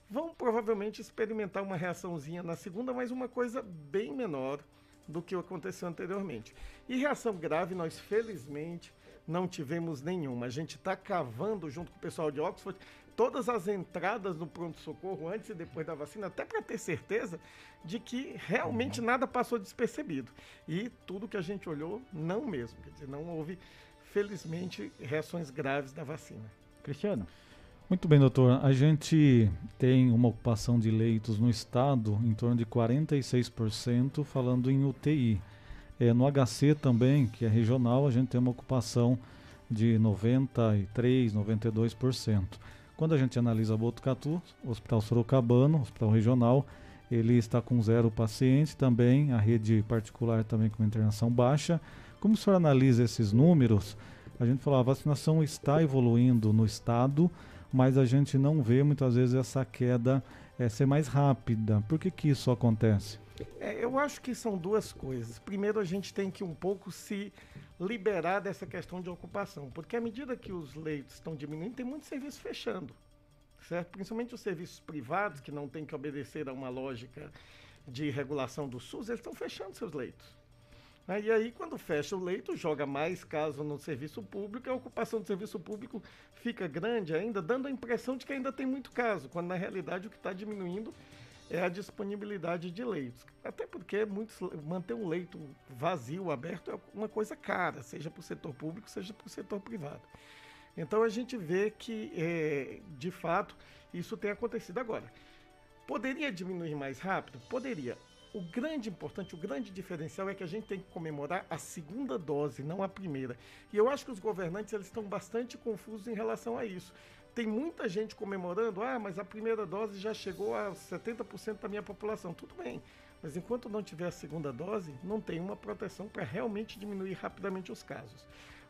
vão provavelmente experimentar uma reaçãozinha na segunda, mas uma coisa bem menor do que aconteceu anteriormente. E reação grave, nós felizmente não tivemos nenhuma. A gente está cavando junto com o pessoal de Oxford todas as entradas no pronto-socorro antes e depois da vacina, até para ter certeza de que realmente uhum. nada passou despercebido. E tudo que a gente olhou, não mesmo. Quer dizer, não houve, felizmente, reações graves da vacina. Cristiano? Muito bem, doutor. A gente tem uma ocupação de leitos no estado em torno de 46%, falando em UTI. É, no HC também, que é regional, a gente tem uma ocupação de 93, 92%. Quando a gente analisa Botucatu, Hospital Sorocabano, Hospital Regional, ele está com zero pacientes também, a rede particular também com internação baixa. Como o senhor analisa esses números? A gente falou, a vacinação está evoluindo no estado, mas a gente não vê muitas vezes essa queda é, ser mais rápida. Por que, que isso acontece? É, eu acho que são duas coisas. Primeiro, a gente tem que um pouco se liberar dessa questão de ocupação, porque à medida que os leitos estão diminuindo, tem muito serviço fechando, certo? Principalmente os serviços privados, que não têm que obedecer a uma lógica de regulação do SUS, eles estão fechando seus leitos. Né? E aí, quando fecha o leito, joga mais caso no serviço público, a ocupação do serviço público fica grande ainda, dando a impressão de que ainda tem muito caso, quando na realidade o que está diminuindo é a disponibilidade de leitos. Até porque muitos, manter um leito vazio, aberto, é uma coisa cara, seja para o setor público, seja para o setor privado. Então a gente vê que, é, de fato, isso tem acontecido agora. Poderia diminuir mais rápido? Poderia. O grande importante, o grande diferencial é que a gente tem que comemorar a segunda dose, não a primeira. E eu acho que os governantes eles estão bastante confusos em relação a isso. Tem muita gente comemorando, ah, mas a primeira dose já chegou a 70% da minha população. Tudo bem, mas enquanto não tiver a segunda dose, não tem uma proteção para realmente diminuir rapidamente os casos.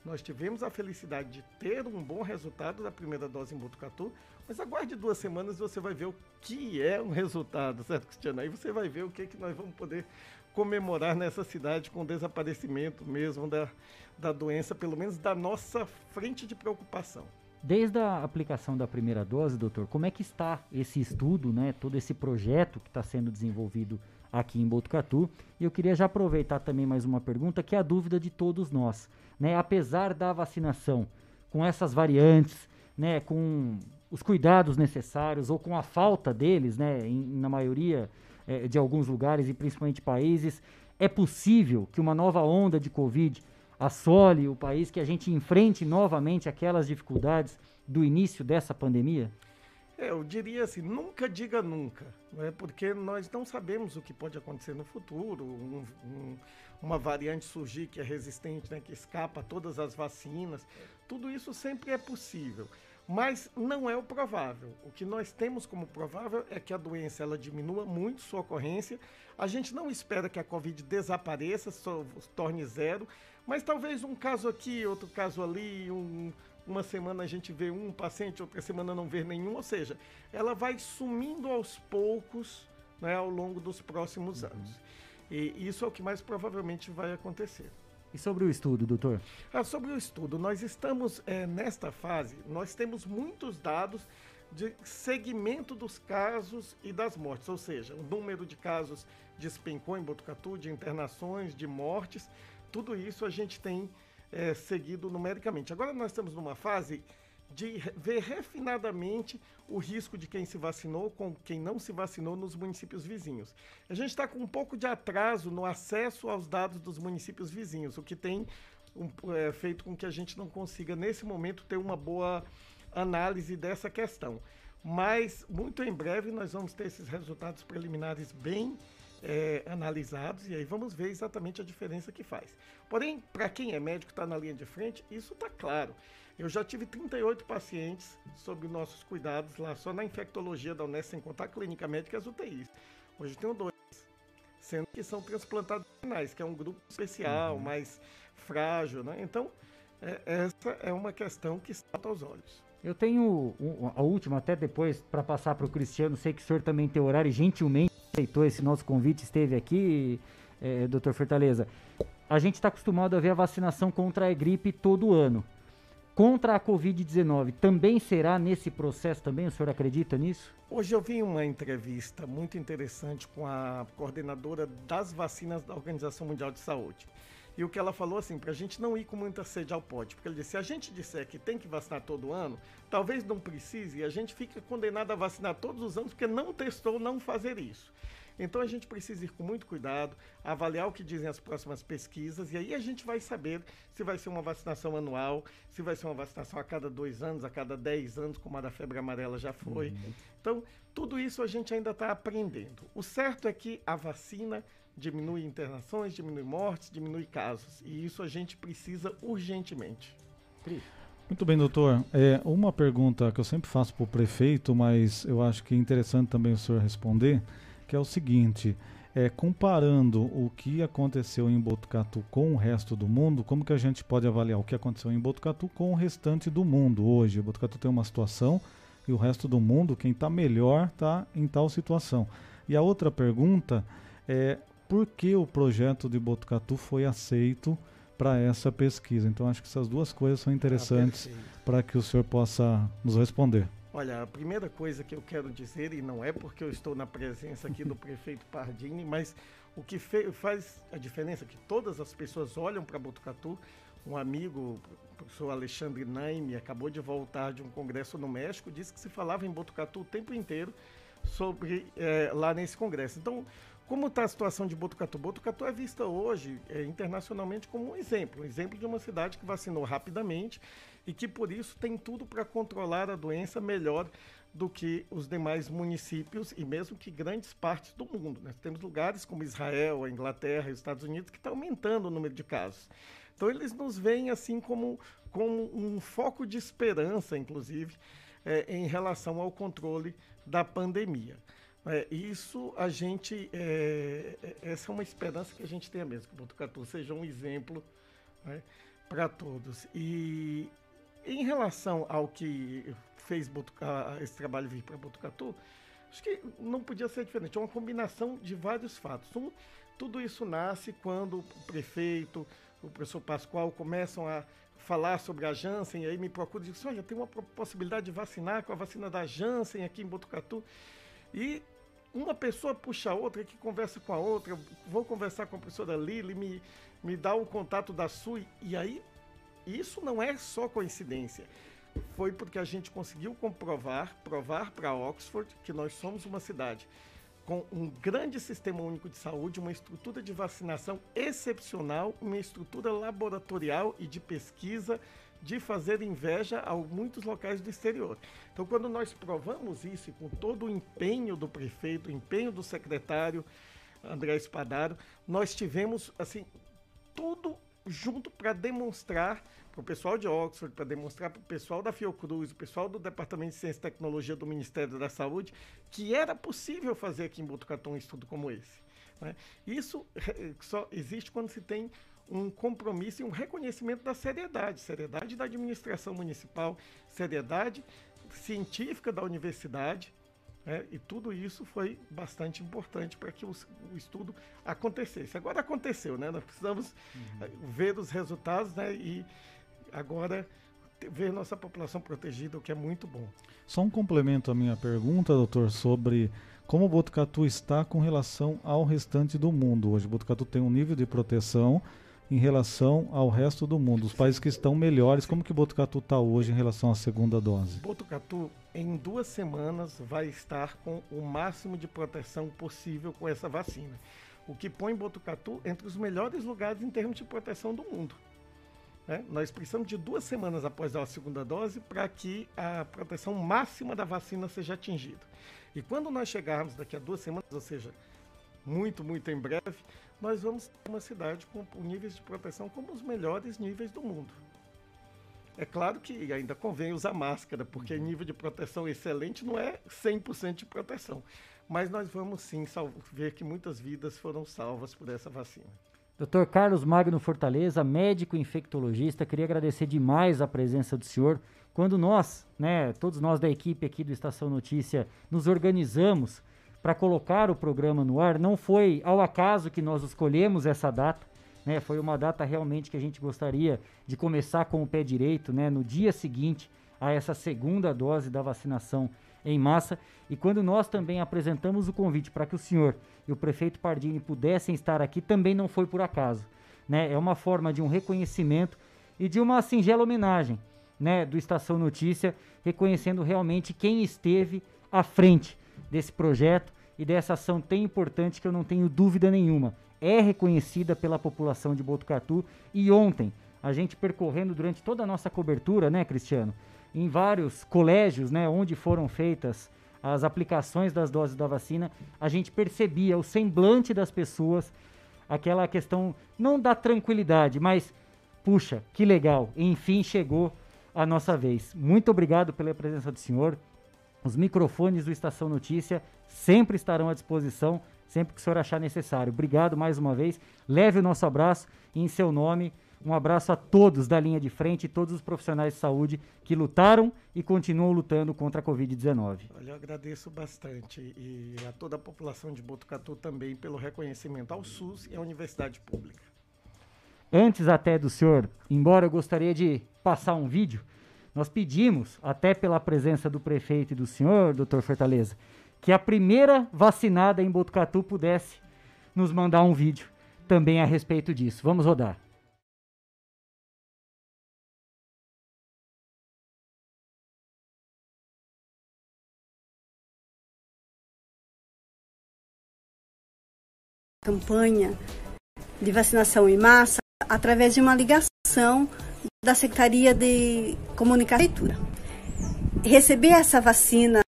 Nós tivemos a felicidade de ter um bom resultado da primeira dose em Botucatu, mas aguarde duas semanas e você vai ver o que é um resultado, certo, Cristiano? Aí você vai ver o que, que nós vamos poder comemorar nessa cidade com o desaparecimento mesmo da, da doença, pelo menos da nossa frente de preocupação. Desde a aplicação da primeira dose, doutor, como é que está esse estudo, né, todo esse projeto que está sendo desenvolvido aqui em Botucatu? E eu queria já aproveitar também mais uma pergunta, que é a dúvida de todos nós. Né? Apesar da vacinação, com essas variantes, né, com os cuidados necessários ou com a falta deles, né, em, na maioria é, de alguns lugares e principalmente países, é possível que uma nova onda de Covid assole o país, que a gente enfrente novamente aquelas dificuldades do início dessa pandemia? É, eu diria assim, nunca diga nunca, né? porque nós não sabemos o que pode acontecer no futuro, um, um, uma variante surgir que é resistente, né, que escapa a todas as vacinas, tudo isso sempre é possível mas não é o provável. O que nós temos como provável é que a doença ela diminua muito sua ocorrência. A gente não espera que a Covid desapareça, só torne zero, mas talvez um caso aqui, outro caso ali, um, uma semana a gente vê um paciente, outra semana não vê nenhum, ou seja, ela vai sumindo aos poucos né, ao longo dos próximos uhum. anos. E isso é o que mais provavelmente vai acontecer. E sobre o estudo, doutor? Ah, sobre o estudo, nós estamos é, nesta fase, nós temos muitos dados de segmento dos casos e das mortes, ou seja, o número de casos despencou em Botucatu, de internações, de mortes, tudo isso a gente tem é, seguido numericamente. Agora nós estamos numa fase de ver refinadamente o risco de quem se vacinou com quem não se vacinou nos municípios vizinhos. A gente está com um pouco de atraso no acesso aos dados dos municípios vizinhos, o que tem um, é, feito com que a gente não consiga, nesse momento, ter uma boa análise dessa questão. Mas, muito em breve, nós vamos ter esses resultados preliminares bem é, analisados e aí vamos ver exatamente a diferença que faz. Porém, para quem é médico, está na linha de frente, isso está claro. Eu já tive 38 pacientes sob nossos cuidados lá, só na infectologia da Unesco, sem contar a clínica médica e as UTIs. Hoje tenho dois, sendo que são transplantados renais, que é um grupo especial, uhum. mais frágil, né? Então, é, essa é uma questão que salta aos olhos. Eu tenho a última, até depois, para passar para o Cristiano. Sei que o senhor também tem horário gentilmente aceitou esse nosso convite, esteve aqui, é, doutor Fortaleza. A gente está acostumado a ver a vacinação contra a gripe todo ano contra a Covid-19 também será nesse processo também? O senhor acredita nisso? Hoje eu vi uma entrevista muito interessante com a coordenadora das vacinas da Organização Mundial de Saúde. E o que ela falou assim, para a gente não ir com muita sede ao pote, porque ele disse, se a gente disser que tem que vacinar todo ano, talvez não precise e a gente fica condenado a vacinar todos os anos porque não testou não fazer isso. Então a gente precisa ir com muito cuidado, avaliar o que dizem as próximas pesquisas e aí a gente vai saber se vai ser uma vacinação anual, se vai ser uma vacinação a cada dois anos, a cada dez anos, como a da febre amarela já foi. Uhum. Então, tudo isso a gente ainda está aprendendo. O certo é que a vacina diminui internações, diminui mortes, diminui casos. E isso a gente precisa urgentemente. Muito bem, doutor. É, uma pergunta que eu sempre faço para o prefeito, mas eu acho que é interessante também o senhor responder que é o seguinte, é, comparando o que aconteceu em Botucatu com o resto do mundo, como que a gente pode avaliar o que aconteceu em Botucatu com o restante do mundo hoje? Botucatu tem uma situação e o resto do mundo, quem está melhor, está em tal situação. E a outra pergunta é por que o projeto de Botucatu foi aceito para essa pesquisa? Então acho que essas duas coisas são interessantes ah, para que o senhor possa nos responder. Olha, a primeira coisa que eu quero dizer, e não é porque eu estou na presença aqui do *laughs* prefeito Pardini, mas o que faz a diferença é que todas as pessoas olham para Botucatu. Um amigo, o professor Alexandre Naime, acabou de voltar de um congresso no México, disse que se falava em Botucatu o tempo inteiro sobre é, lá nesse congresso. Então, como está a situação de Botucatu? Botucatu é vista hoje é, internacionalmente como um exemplo, um exemplo de uma cidade que vacinou rapidamente e que por isso tem tudo para controlar a doença melhor do que os demais municípios e mesmo que grandes partes do mundo. Nós temos lugares como Israel, a Inglaterra os Estados Unidos que estão aumentando o número de casos. Então eles nos veem assim como, como um foco de esperança, inclusive, é, em relação ao controle da pandemia. É, isso a gente. É, essa é uma esperança que a gente tem mesmo, que o Botucatu seja um exemplo né, para todos. E em relação ao que fez Botuca, esse trabalho vir para Botucatu, acho que não podia ser diferente. É uma combinação de vários fatos. Um, tudo isso nasce quando o prefeito, o professor Pascoal começam a falar sobre a Janssen, e aí me procuram e dizem, olha, tem uma possibilidade de vacinar com a vacina da Janssen aqui em Botucatu. E uma pessoa puxa a outra, que conversa com a outra, vou conversar com a professora Lili, me, me dá o contato da SUI, e aí isso não é só coincidência. Foi porque a gente conseguiu comprovar, provar para Oxford que nós somos uma cidade com um grande sistema único de saúde, uma estrutura de vacinação excepcional, uma estrutura laboratorial e de pesquisa de fazer inveja a muitos locais do exterior. Então, quando nós provamos isso, com todo o empenho do prefeito, o empenho do secretário André Espadaro, nós tivemos assim tudo junto para demonstrar para o pessoal de Oxford, para demonstrar para o pessoal da Fiocruz, o pessoal do Departamento de Ciência e Tecnologia do Ministério da Saúde, que era possível fazer aqui em Botucatu um estudo como esse. Né? Isso *laughs* só existe quando se tem um compromisso e um reconhecimento da seriedade, seriedade da administração municipal, seriedade científica da universidade, né? e tudo isso foi bastante importante para que o, o, estudo acontecesse. Agora aconteceu, né? Nós precisamos uhum. ver os resultados né? e agora ver nossa população protegida, o que é muito bom. Só um complemento à minha pergunta, doutor, sobre como o Botucatu está com relação ao restante do mundo. Hoje, o Botucatu tem um nível de proteção em relação ao resto do mundo, os países que estão melhores. Como que Botucatu está hoje em relação à segunda dose? Botucatu, em duas semanas, vai estar com o máximo de proteção possível com essa vacina, o que põe Botucatu entre os melhores lugares em termos de proteção do mundo. Né? Nós precisamos de duas semanas após a segunda dose para que a proteção máxima da vacina seja atingida. E quando nós chegarmos daqui a duas semanas, ou seja, muito, muito em breve, nós vamos ter uma cidade com níveis de proteção como os melhores níveis do mundo. É claro que ainda convém usar máscara, porque uhum. nível de proteção excelente não é 100% de proteção. Mas nós vamos sim ver que muitas vidas foram salvas por essa vacina. Dr. Carlos Magno Fortaleza, médico infectologista, queria agradecer demais a presença do senhor. Quando nós, né, todos nós da equipe aqui do Estação Notícia, nos organizamos para colocar o programa no ar, não foi ao acaso que nós escolhemos essa data, né? Foi uma data realmente que a gente gostaria de começar com o pé direito, né, no dia seguinte a essa segunda dose da vacinação em massa. E quando nós também apresentamos o convite para que o senhor e o prefeito Pardini pudessem estar aqui, também não foi por acaso. Né? É uma forma de um reconhecimento e de uma singela homenagem né, do Estação Notícia, reconhecendo realmente quem esteve à frente desse projeto e dessa ação tão importante que eu não tenho dúvida nenhuma. É reconhecida pela população de Botucatu e ontem, a gente percorrendo durante toda a nossa cobertura, né, Cristiano? em vários colégios, né, onde foram feitas as aplicações das doses da vacina, a gente percebia o semblante das pessoas, aquela questão não da tranquilidade, mas puxa, que legal, enfim chegou a nossa vez. Muito obrigado pela presença do senhor. Os microfones do Estação Notícia sempre estarão à disposição, sempre que o senhor achar necessário. Obrigado mais uma vez. Leve o nosso abraço e em seu nome um abraço a todos da linha de frente e todos os profissionais de saúde que lutaram e continuam lutando contra a Covid-19. Olha, eu agradeço bastante e a toda a população de Botucatu também pelo reconhecimento ao SUS e à Universidade Pública. Antes até do senhor, embora eu gostaria de passar um vídeo, nós pedimos, até pela presença do prefeito e do senhor, doutor Fortaleza, que a primeira vacinada em Botucatu pudesse nos mandar um vídeo também a respeito disso. Vamos rodar. campanha de vacinação em massa através de uma ligação da Secretaria de Comunicação. Receber essa vacina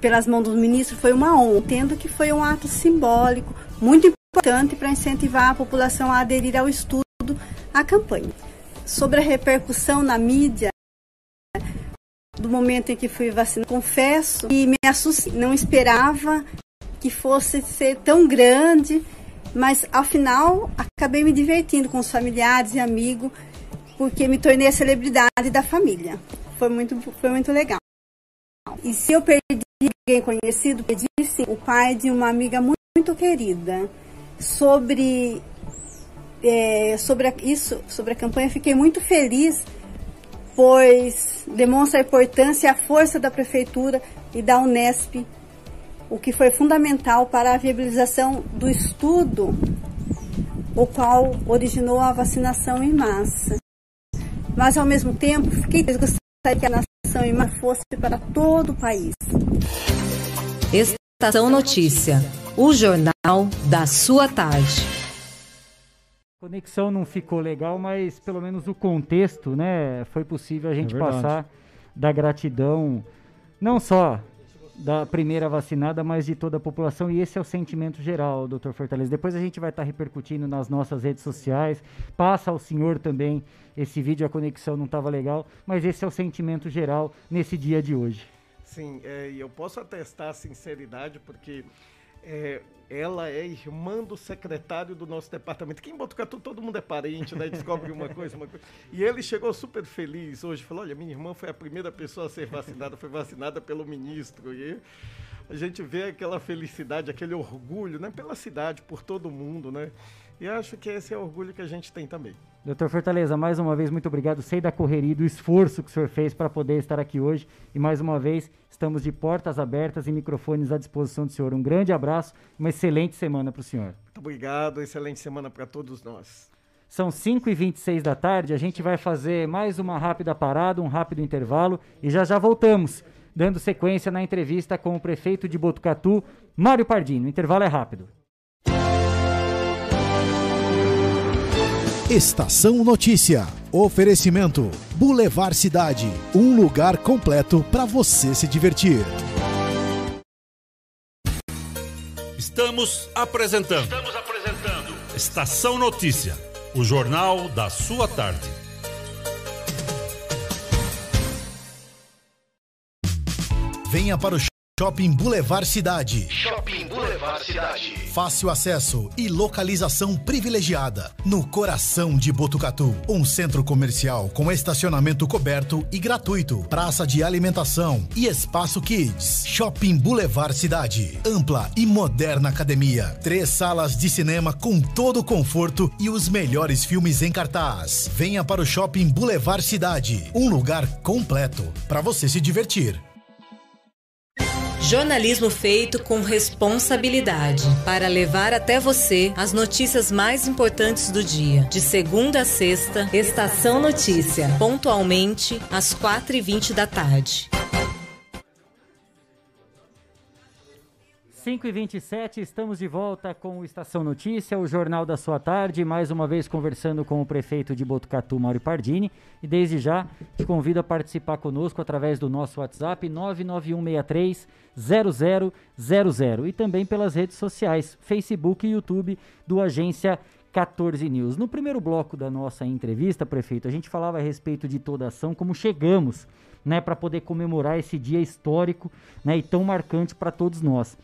pelas mãos do ministro foi uma honra, entendo que foi um ato simbólico muito importante para incentivar a população a aderir ao estudo, à campanha. Sobre a repercussão na mídia, do momento em que fui vacinada, confesso que me assustei, não esperava que fosse ser tão grande, mas ao final acabei me divertindo com os familiares e amigos, porque me tornei a celebridade da família. Foi muito, foi muito legal. E se eu perdi alguém conhecido, perdi sim, o pai de uma amiga muito, muito querida. Sobre, é, sobre a, isso, sobre a campanha, fiquei muito feliz, pois demonstra a importância e a força da prefeitura e da Unesp, o que foi fundamental para a viabilização do estudo, o qual originou a vacinação em massa. Mas ao mesmo tempo, fiquei gostaria que a nação em massa fosse para todo o país. Estação Notícia, o jornal da sua tarde. A conexão não ficou legal, mas pelo menos o contexto, né, foi possível a gente É passar da gratidão não só da primeira vacinada, mas de toda a população, e esse é o sentimento geral, doutor Fortaleza. Depois a gente vai estar repercutindo nas nossas redes sociais, passa ao senhor também esse vídeo, a conexão não estava legal, mas esse é o sentimento geral nesse dia de hoje. Sim, é, e eu posso atestar a sinceridade, porque é, ela é irmã do secretário do nosso departamento. Aqui em Botucatu todo mundo é parente, né? Descobre uma coisa, uma coisa. E ele chegou super feliz hoje, falou, olha, minha irmã foi a primeira pessoa a ser vacinada, foi vacinada pelo ministro. E a gente vê aquela felicidade, aquele orgulho, né? Pela cidade, por todo mundo, né? E acho que esse é o orgulho que a gente tem também. Doutor Fortaleza, mais uma vez, muito obrigado. Sei da correria e do esforço que o senhor fez para poder estar aqui hoje. E mais uma vez, estamos de portas abertas e microfones à disposição do senhor. Um grande abraço uma excelente semana para o senhor. Muito obrigado, excelente semana para todos nós. São 5h26 da tarde, a gente vai fazer mais uma rápida parada, um rápido intervalo e já já voltamos, dando sequência na entrevista com o prefeito de Botucatu, Mário Pardini. O intervalo é rápido. Estação Notícia. Oferecimento: Boulevard Cidade. Um lugar completo para você se divertir. Estamos apresentando. Estamos apresentando. Estação Notícia, o jornal da sua tarde. Venha para o Shopping Boulevard Cidade. Shopping Boulevard Cidade. Fácil acesso e localização privilegiada. No coração de Botucatu. Um centro comercial com estacionamento coberto e gratuito. Praça de alimentação e espaço kids. Shopping Boulevard Cidade. Ampla e moderna academia. Três salas de cinema com todo o conforto e os melhores filmes em cartaz. Venha para o Shopping Boulevard Cidade. Um lugar completo para você se divertir. Jornalismo feito com responsabilidade para levar até você as notícias mais importantes do dia. De segunda a sexta, Estação Notícia, pontualmente às 4h20 da tarde. 5 e 27 estamos de volta com o Estação Notícia, o Jornal da Sua Tarde, mais uma vez conversando com o prefeito de Botucatu, Mauro Pardini, e desde já te convido a participar conosco através do nosso WhatsApp 991630000 e também pelas redes sociais, Facebook e YouTube do Agência 14 News. No primeiro bloco da nossa entrevista, prefeito, a gente falava a respeito de toda a ação, como chegamos, né, para poder comemorar esse dia histórico, né, e tão marcante para todos nós.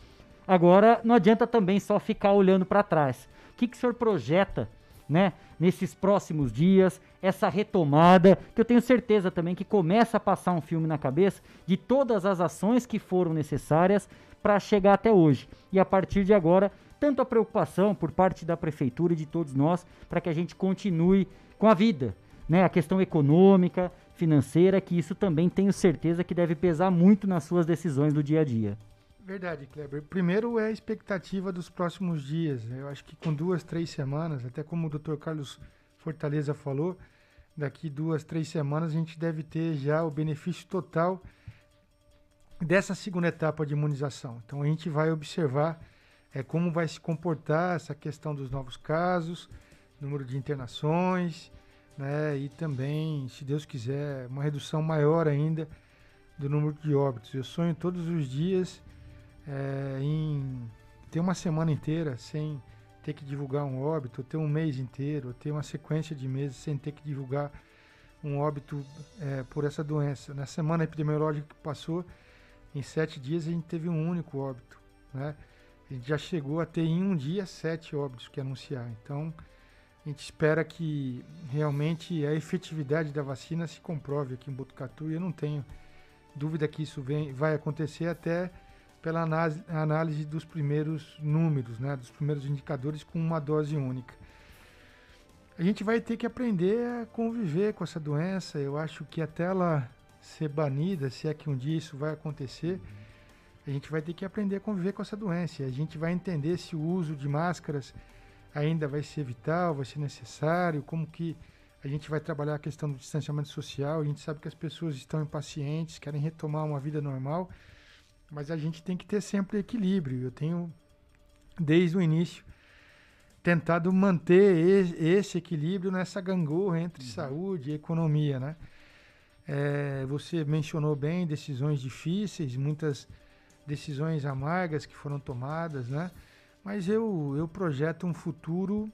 Agora, não adianta também só ficar olhando para trás. O que, que o senhor projeta, né, nesses próximos dias, essa retomada, que eu tenho certeza também que começa a passar um filme na cabeça de todas as ações que foram necessárias para chegar até hoje. E a partir de agora, tanto a preocupação por parte da prefeitura e de todos nós para que a gente continue com a vida, né? A questão econômica, financeira, que isso também tenho certeza que deve pesar muito nas suas decisões do dia a dia. Verdade, Kleber. Primeiro é a expectativa dos próximos dias. Eu acho que com duas, três semanas, até como o Dr. Carlos Fortaleza falou, daqui duas, três semanas a gente deve ter já o benefício total dessa segunda etapa de imunização. Então a gente vai observar é, como vai se comportar essa questão dos novos casos, número de internações, né, e também, se Deus quiser, uma redução maior ainda do número de óbitos. Eu sonho todos os dias é, em ter uma semana inteira sem ter que divulgar um óbito, ter um mês inteiro, ter uma sequência de meses sem ter que divulgar um óbito é, por essa doença. Na semana epidemiológica que passou, em sete dias a gente teve um único óbito, né? A gente já chegou a ter em um dia sete óbitos que anunciar. Então, a gente espera que realmente a efetividade da vacina se comprove aqui em Botucatu e eu não tenho dúvida que isso vem, vai acontecer até pela análise, dos primeiros números, né, dos primeiros indicadores com uma dose única. A gente vai ter que aprender a conviver com essa doença. Eu acho que até ela ser banida, se é que um dia isso vai acontecer, a gente vai ter que aprender a conviver com essa doença. A gente vai entender se o uso de máscaras ainda vai ser vital, vai ser necessário, como que a gente vai trabalhar a questão do distanciamento social. A gente sabe que as pessoas estão impacientes, querem retomar uma vida normal, mas a gente tem que ter sempre equilíbrio. Eu tenho, desde o início, tentado manter esse equilíbrio nessa gangorra entre uhum. saúde e economia, né? É, você mencionou bem decisões difíceis, muitas decisões amargas que foram tomadas, né? Mas eu, eu projeto um futuro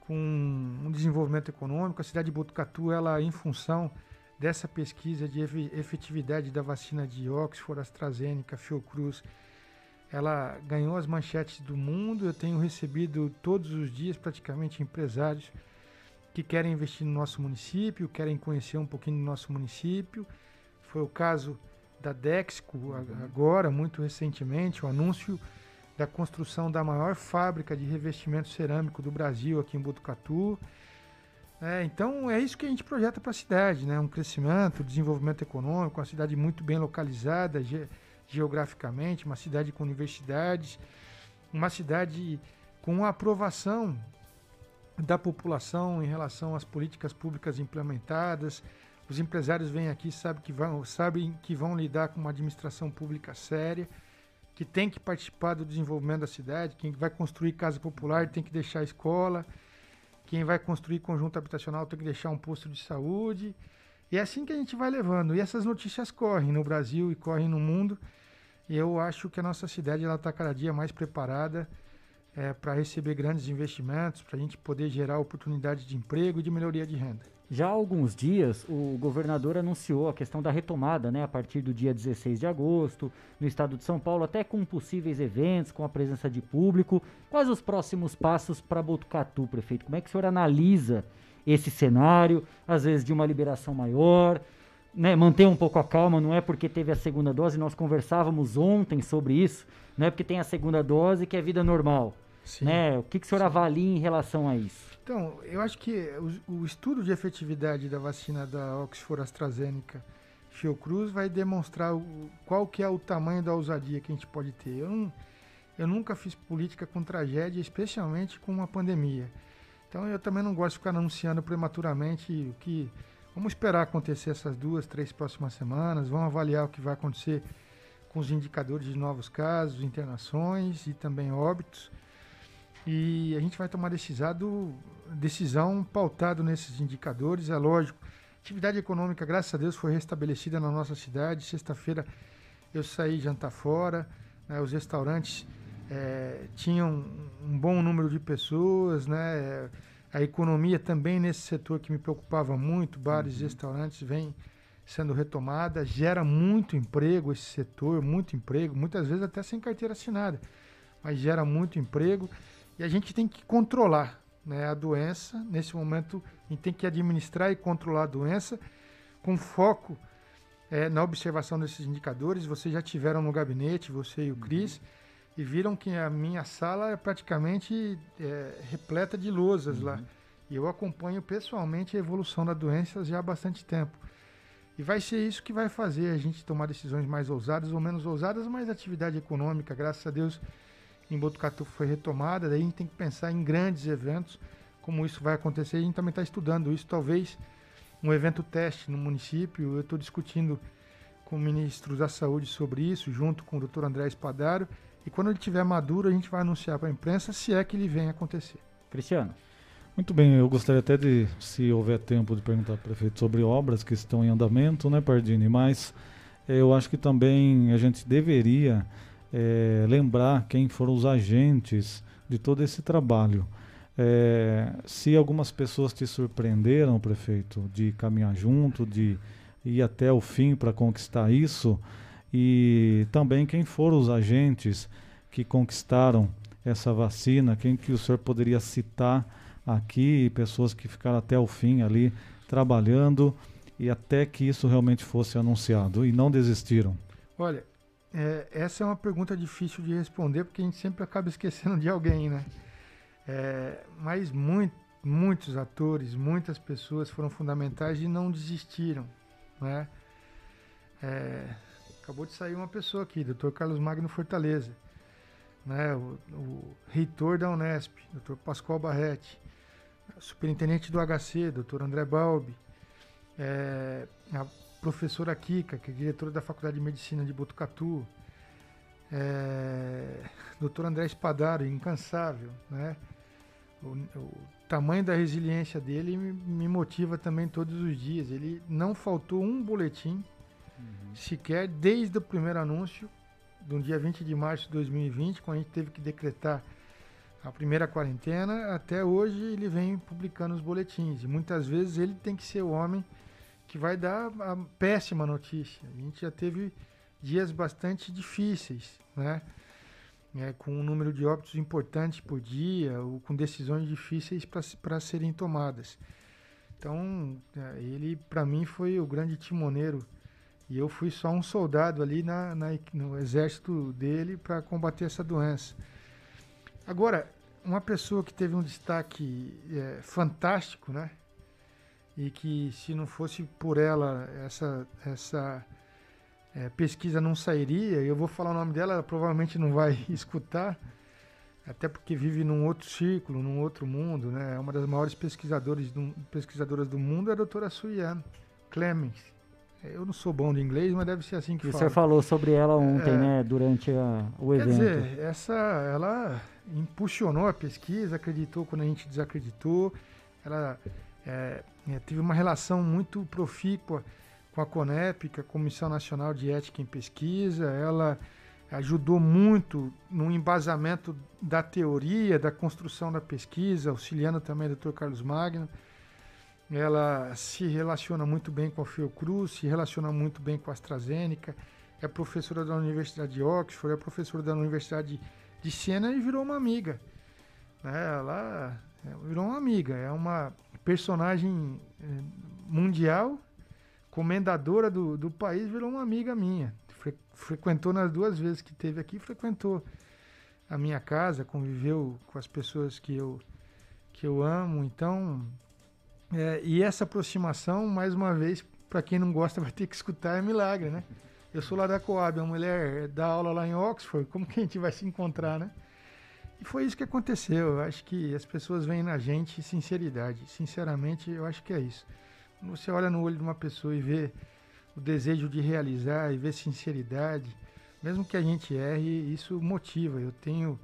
com um desenvolvimento econômico. A cidade de Botucatu, ela, em função dessa pesquisa de efetividade da vacina de Oxford, AstraZeneca, Fiocruz, ela ganhou as manchetes do mundo. Eu tenho recebido todos os dias praticamente empresários que querem investir no nosso município, querem conhecer um pouquinho do nosso município. Foi o caso da Dexco agora, muito recentemente, o anúncio da construção da maior fábrica de revestimento cerâmico do Brasil aqui em Botucatu. É, então é isso que a gente projeta para a cidade, né? Um crescimento, desenvolvimento econômico, uma cidade muito bem localizada ge geograficamente, uma cidade com universidades, uma cidade com aprovação da população em relação às políticas públicas implementadas. Os empresários vêm aqui sabem que vão, sabem que vão lidar com uma administração pública séria, que tem que participar do desenvolvimento da cidade. Quem vai construir casa popular tem que deixar a escola quem vai construir conjunto habitacional tem que deixar um posto de saúde. E é assim que a gente vai levando. E essas notícias correm no Brasil e correm no mundo. E eu acho que a nossa cidade está cada dia mais preparada é, para receber grandes investimentos, para a gente poder gerar oportunidades de emprego e de melhoria de renda. Já há alguns dias, o governador anunciou a questão da retomada, né, a partir do dia 16 de agosto, no estado de São Paulo, até com possíveis eventos, com a presença de público. Quais os próximos passos para Botucatu, prefeito? Como é que o senhor analisa esse cenário, às vezes de uma liberação maior, né, manter um pouco a calma, não é porque teve a segunda dose, nós conversávamos ontem sobre isso, não é porque tem a segunda dose que é vida normal. Sim. Né? O que, que o senhor avalia em relação a isso? Então, eu acho que o, o, estudo de efetividade da vacina da Oxford AstraZeneca Fiocruz vai demonstrar o, qual que é o tamanho da ousadia que a gente pode ter. Eu, não, eu nunca fiz política com tragédia, especialmente com uma pandemia. Então eu também não gosto de ficar anunciando prematuramente o que. Vamos esperar acontecer essas duas, três próximas semanas, vamos avaliar o que vai acontecer com os indicadores de novos casos, internações e também óbitos. E a gente vai tomar decisão, decisão pautado nesses indicadores, é lógico. Atividade econômica, graças a Deus, foi restabelecida na nossa cidade. Sexta-feira eu saí jantar fora, né, os restaurantes é, tinham um bom número de pessoas, né? A economia também nesse setor que me preocupava muito, bares e uhum. restaurantes, vem sendo retomada, gera muito emprego esse setor, muito emprego, muitas vezes até sem carteira assinada, mas gera muito emprego. E a gente tem que controlar né, a doença. Nesse momento, a gente tem que administrar e controlar a doença com foco é, na observação desses indicadores. Vocês já tiveram no gabinete, você e o Cris, uhum. e viram que a minha sala é praticamente é, repleta de lousas uhum. lá. E eu acompanho pessoalmente a evolução da doença já há bastante tempo. E vai ser isso que vai fazer a gente tomar decisões mais ousadas ou menos ousadas, mas atividade econômica, graças a Deus, em Botucatu foi retomada, daí a gente tem que pensar em grandes eventos, como isso vai acontecer, a gente também está estudando isso, talvez um evento teste no município, eu estou discutindo com o ministro da Saúde sobre isso, junto com o doutor André Espadaro, e quando ele estiver maduro, a gente vai anunciar para a imprensa se é que ele vem acontecer. Cristiano. Muito bem, eu gostaria até de, se houver tempo, de perguntar ao prefeito sobre obras que estão em andamento, né, Pardini? Mas eu acho que também a gente deveria é, lembrar quem foram os agentes de todo esse trabalho. É, se algumas pessoas te surpreenderam, prefeito, de caminhar junto, de ir até o fim para conquistar isso, e também quem foram os agentes que conquistaram essa vacina, quem que o senhor poderia citar aqui, pessoas que ficaram até o fim ali trabalhando e até que isso realmente fosse anunciado e não desistiram? Olha, é, essa é uma pergunta difícil de responder porque a gente sempre acaba *laughs* esquecendo de alguém, né? É, mas muito, muitos atores, muitas pessoas foram fundamentais e não desistiram, né? É, acabou de sair uma pessoa aqui, Dr. Carlos Magno Fortaleza, né? O, o reitor da Unesp, Dr. Pascoal Barretti, superintendente do HC, Dr. André Balbi, é, a professora Kika, que é diretora da Faculdade de Medicina de Botucatu, é, Dr. André Espadaro, incansável, né? O, o, tamanho da resiliência dele me, me, motiva também todos os dias. Ele não faltou um boletim uhum. sequer desde o primeiro anúncio, do dia 20 de março de 2020, quando a gente teve que decretar a primeira quarentena, até hoje ele vem publicando os boletins. E muitas vezes ele tem que ser o homem que vai dar a péssima notícia. A gente já teve dias bastante difíceis, né? É, com um número de óbitos importantes por dia, ou com decisões difíceis para serem tomadas. Então, é, ele, para mim, foi o grande timoneiro. E eu fui só um soldado ali na, na no exército dele para combater essa doença. Agora, uma pessoa que teve um destaque é, fantástico, né? E que se não fosse por ela essa essa é, pesquisa não sairia. Eu vou falar o nome dela, ela provavelmente não vai *laughs* escutar, até porque vive num outro círculo, num outro mundo, né? É uma das maiores pesquisadoras do, pesquisadoras do mundo é a doutora Suyan Clemens. Eu não sou bom de inglês, mas deve ser assim que e fala. O senhor falou sobre ela ontem, é, né, durante a, o evento. Quer dizer, essa, ela impulsionou a pesquisa, acreditou quando a gente desacreditou, ela é, é, teve uma relação muito profícua com a CONEP, que é a Comissão Nacional de Ética em Pesquisa. Ela ajudou muito no embasamento da teoria, da construção da pesquisa, auxiliando também o Dr. Carlos Magno. Ela se relaciona muito bem com a Fiocruz, se relaciona muito bem com a AstraZeneca, é professora da Universidade de Oxford, é professora da Universidade de Siena e virou uma amiga. Né? Ela é, virou uma amiga, é uma personagem é, mundial, comendadora do, do país, virou uma amiga minha. Fre frequentou nas duas vezes que teve aqui, frequentou a minha casa, conviveu com as pessoas que eu, que eu amo. Então, é, e essa aproximação, mais uma vez, para quem não gosta *laughs* vai ter que escutar, é milagre, né? Eu sou lá da Coab, a mulher dá aula lá em Oxford, como que a gente vai se encontrar, né? E foi isso que aconteceu. Eu acho que as pessoas veem na gente sinceridade. Sinceramente, eu acho que é isso. Quando você olha no olho de uma pessoa e vê o desejo de realizar e vê sinceridade, mesmo que a gente erre, isso motiva. Eu tenho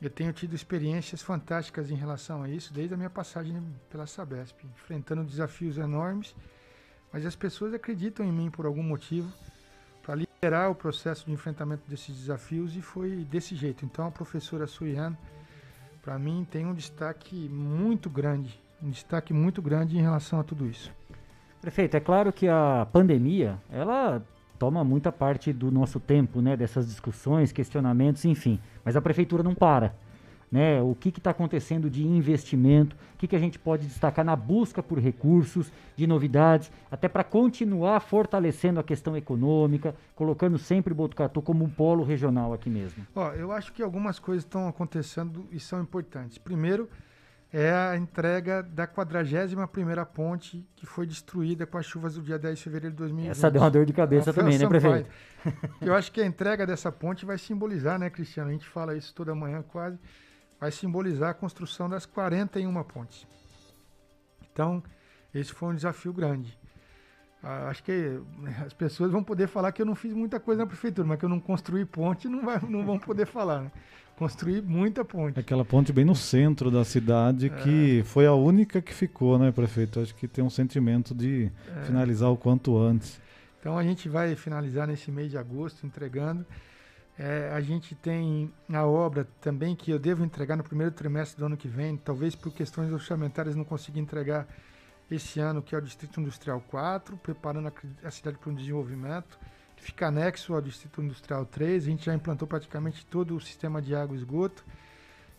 eu tenho tido experiências fantásticas em relação a isso desde a minha passagem pela Sabesp, enfrentando desafios enormes, mas as pessoas acreditam em mim por algum motivo para liderar o processo de enfrentamento desses desafios e foi desse jeito. Então a professora Suyan, para mim, tem um destaque muito grande, um destaque muito grande em relação a tudo isso. Prefeito, é claro que a pandemia, ela toma muita parte do nosso tempo, né, dessas discussões, questionamentos, enfim, mas a prefeitura não para né? O que está acontecendo de investimento, o que, que a gente pode destacar na busca por recursos, de novidades, até para continuar fortalecendo a questão econômica, colocando sempre Botucatu como um polo regional aqui mesmo. Ó, eu acho que algumas coisas estão acontecendo e são importantes. Primeiro, é a entrega da 41ª ponte que foi destruída com as chuvas do dia 10 de fevereiro de 2020. Essa deu uma dor de cabeça também, né, prefeito? Eu acho que a entrega dessa ponte vai simbolizar, né, Cristiano? A gente fala isso toda manhã quase vai simbolizar a construção das 41 pontes. Então, esse foi um desafio grande. Ah, acho que as pessoas vão poder falar que eu não fiz muita coisa na prefeitura, mas que eu não construí ponte, não, vai, não vão poder *laughs* falar. Né? Construí muita ponte. Aquela ponte bem no centro da cidade, é. que foi a única que ficou, né, prefeito? Acho que tem um sentimento de é. finalizar o quanto antes. Então a gente vai finalizar nesse mês de agosto entregando. É, a gente tem a obra também que eu devo entregar no primeiro trimestre do ano que vem, talvez por questões orçamentárias não consiga entregar esse ano, que é o Distrito Industrial 4, preparando a, a cidade para um desenvolvimento. Fica anexo ao Distrito Industrial 3. A gente já implantou praticamente todo o sistema de água e esgoto.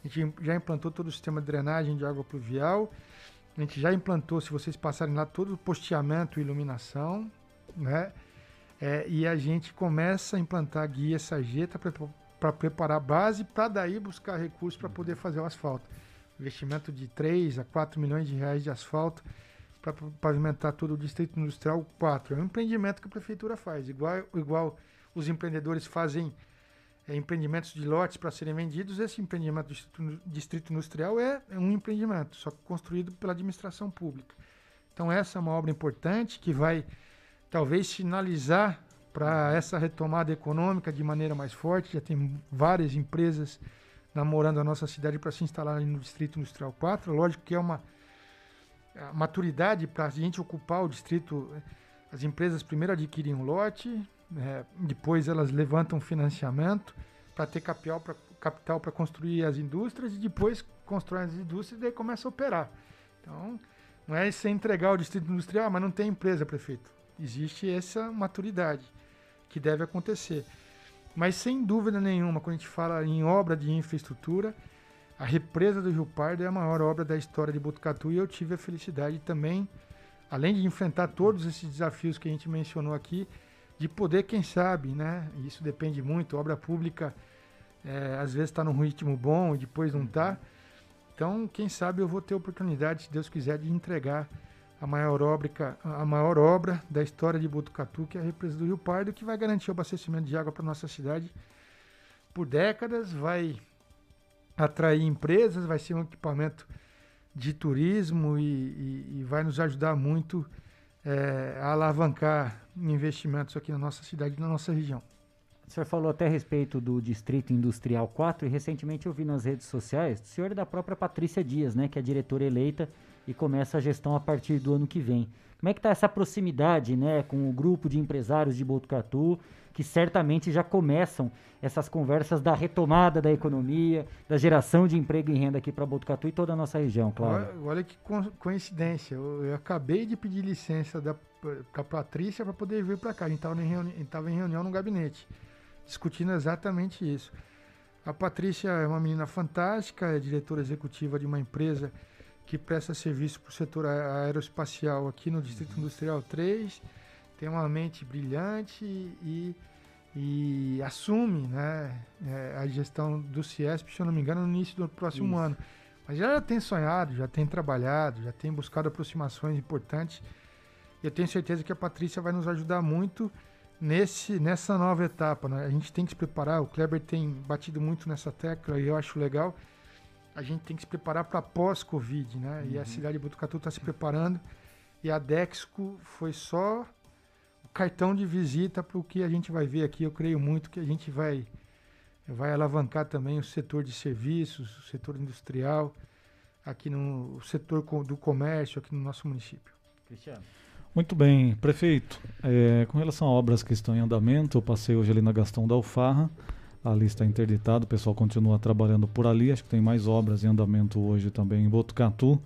A gente já implantou todo o sistema de drenagem de água pluvial. A gente já implantou, se vocês passarem lá, todo o posteamento e iluminação, né? É, e a gente começa a implantar guia sarjeta para preparar a base, para daí buscar recursos para poder fazer o asfalto. Investimento de 3 a 4 milhões de reais de asfalto para pavimentar todo o Distrito Industrial 4. É um empreendimento que a prefeitura faz, igual, igual os empreendedores fazem é, empreendimentos de lotes para serem vendidos, esse empreendimento do Distrito, Distrito Industrial é, é um empreendimento, só construído pela administração pública. Então essa é uma obra importante que vai talvez sinalizar para essa retomada econômica de maneira mais forte. Já tem várias empresas namorando a nossa cidade para se instalar no Distrito Industrial 4. Lógico que é uma maturidade para a gente ocupar o distrito. As empresas primeiro adquirem um lote, é, depois elas levantam financiamento para ter capital para capital construir as indústrias e depois constroem as indústrias e daí começa a operar. Então, não é você entregar o distrito industrial, mas não tem empresa, prefeito. Existe essa maturidade que deve acontecer. Mas sem dúvida nenhuma, quando a gente fala em obra de infraestrutura, a represa do Rio Pardo é a maior obra da história de Botucatu e eu tive a felicidade também, além de enfrentar todos esses desafios que a gente mencionou aqui, de poder, quem sabe, né? Isso depende muito, obra pública é, às vezes está num ritmo bom e depois não está. Então, quem sabe eu vou ter a oportunidade, se Deus quiser, de entregar a maior, obra, a maior obra da história de Botucatu, que é a represa do Rio Pardo, que vai garantir o abastecimento de água para nossa cidade por décadas, vai atrair empresas, vai ser um equipamento de turismo e, e, e vai nos ajudar muito é, a alavancar investimentos aqui na nossa cidade e na nossa região. O senhor falou até a respeito do Distrito Industrial 4 e recentemente eu vi nas redes sociais do senhor e da própria Patrícia Dias, né, que é diretora eleita e começa a gestão a partir do ano que vem. Como é que está essa proximidade né, com o grupo de empresários de Botucatu, que certamente já começam essas conversas da retomada da economia, da geração de emprego e renda aqui para Botucatu e toda a nossa região, claro. Olha, olha que coincidência, eu, eu, acabei de pedir licença da a Patrícia para poder vir para cá. A gente estava em, em reunião no gabinete, discutindo exatamente isso. A Patrícia é uma menina fantástica, é diretora executiva de uma empresa que presta serviço para o setor aeroespacial aqui no Distrito Industrial 3, tem uma mente brilhante e, e assume né, é, a gestão do CIESP, se eu não me engano, no início do próximo Isso. ano. Mas já tem sonhado, já tem trabalhado, já tem buscado aproximações importantes. E eu tenho certeza que a Patrícia vai nos ajudar muito nesse, nessa nova etapa. Né? A gente tem que se preparar, o Kleber tem batido muito nessa tecla e eu acho legal a gente tem que se preparar para pós-Covid, né? Uhum. E a uhum. cidade de Botucatu está se preparando. E a Dexco foi só o cartão de visita para o que a gente vai ver aqui. Eu creio muito que a gente vai, vai alavancar também o setor de serviços, o setor industrial, aqui no setor do comércio, aqui no nosso município. Cristiano. Muito bem, prefeito. É, com relação a obras que estão em andamento, eu passei hoje ali na Gastão da Alfarra ali está interditado, o pessoal continua trabalhando por ali, acho que tem mais obras em andamento hoje também em Botucatu,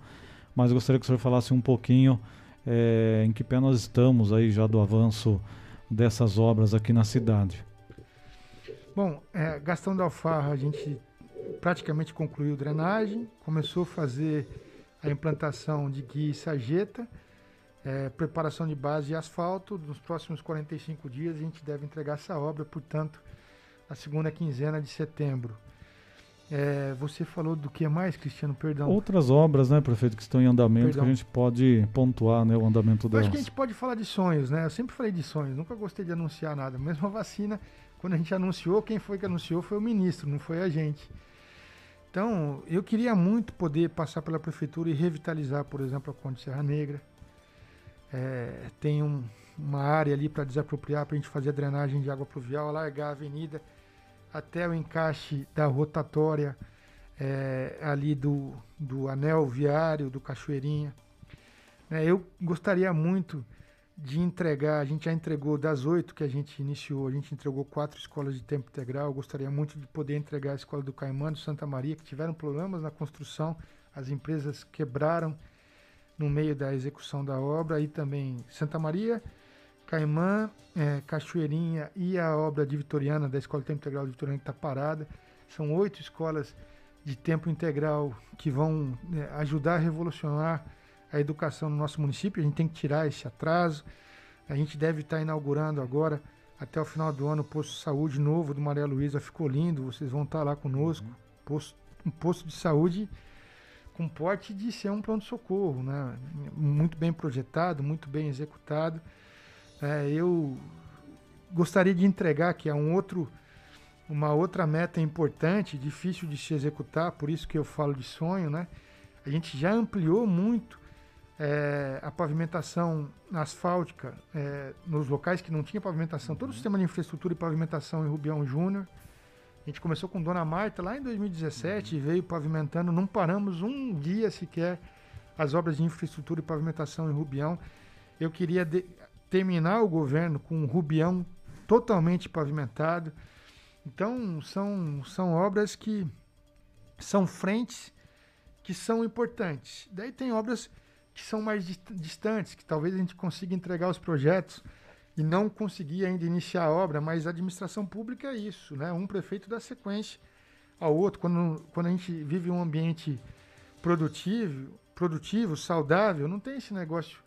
mas gostaria que o senhor falasse um pouquinho é, em que pé nós estamos aí já do avanço dessas obras aqui na cidade. Bom, é, Gastão da Alfarra, a gente praticamente concluiu drenagem, começou a fazer a implantação de guia e sarjeta, é, preparação de base e asfalto. Nos próximos 45 dias a gente deve entregar essa obra, portanto, a segunda quinzena de setembro. É, você falou do que mais, Cristiano? Perdão. Outras obras, né, prefeito, que estão em andamento, Perdão. que a gente pode pontuar né, o andamento delas. Eu acho que a gente pode falar de sonhos, né? Eu sempre falei de sonhos, nunca gostei de anunciar nada. Mesmo a vacina, quando a gente anunciou, quem foi que anunciou foi o ministro, não foi a gente. Então, eu queria muito poder passar pela prefeitura e revitalizar, por exemplo, a Conde Serra Negra. É, tem um, uma área ali para desapropriar, para a gente fazer a drenagem de água pluvial, alargar a avenida até o encaixe da rotatória é, ali do, do anel viário do Cachoeirinha. É, eu gostaria muito de entregar, a gente já entregou das oito que a gente iniciou, a gente entregou quatro escolas de tempo integral. Eu gostaria muito de poder entregar a escola do Caimã, do Santa Maria, que tiveram problemas na construção, as empresas quebraram no meio da execução da obra, e também Santa Maria, Caimã, é, Cachoeirinha e a obra de Vitoriana, da Escola de Tempo Integral de Vitoriana, que está parada. São oito escolas de tempo integral que vão né, ajudar a revolucionar a educação no nosso município. A gente tem que tirar esse atraso. A gente deve estar inaugurando agora, até o final do ano, o posto de saúde novo do Maria Luísa. Ficou lindo, vocês vão estar lá conosco. Uhum. Posto, um posto de saúde com porte de ser um pronto-socorro, né? muito bem projetado, muito bem executado. É, eu gostaria de entregar que é um outro, uma outra meta importante, difícil de se executar, por isso que eu falo de sonho, né? A gente já ampliou muito é, a pavimentação asfáltica é, nos locais que não tinha pavimentação, todo o sistema de infraestrutura e pavimentação em Rubião Júnior. A gente começou com Dona Marta lá em 2017 uhum. e veio pavimentando, não paramos um dia sequer as obras de infraestrutura e pavimentação em Rubião. Eu queria de, terminar o governo com um Rubião totalmente pavimentado. Então, são, são obras que são frentes que são importantes. Daí tem obras que são mais distantes, que talvez a gente consiga entregar os projetos e não conseguir ainda iniciar a obra, mas a administração pública é isso, né? Um prefeito dá sequência ao outro. Quando, quando a gente vive um ambiente produtivo, produtivo, saudável, não tem esse negócio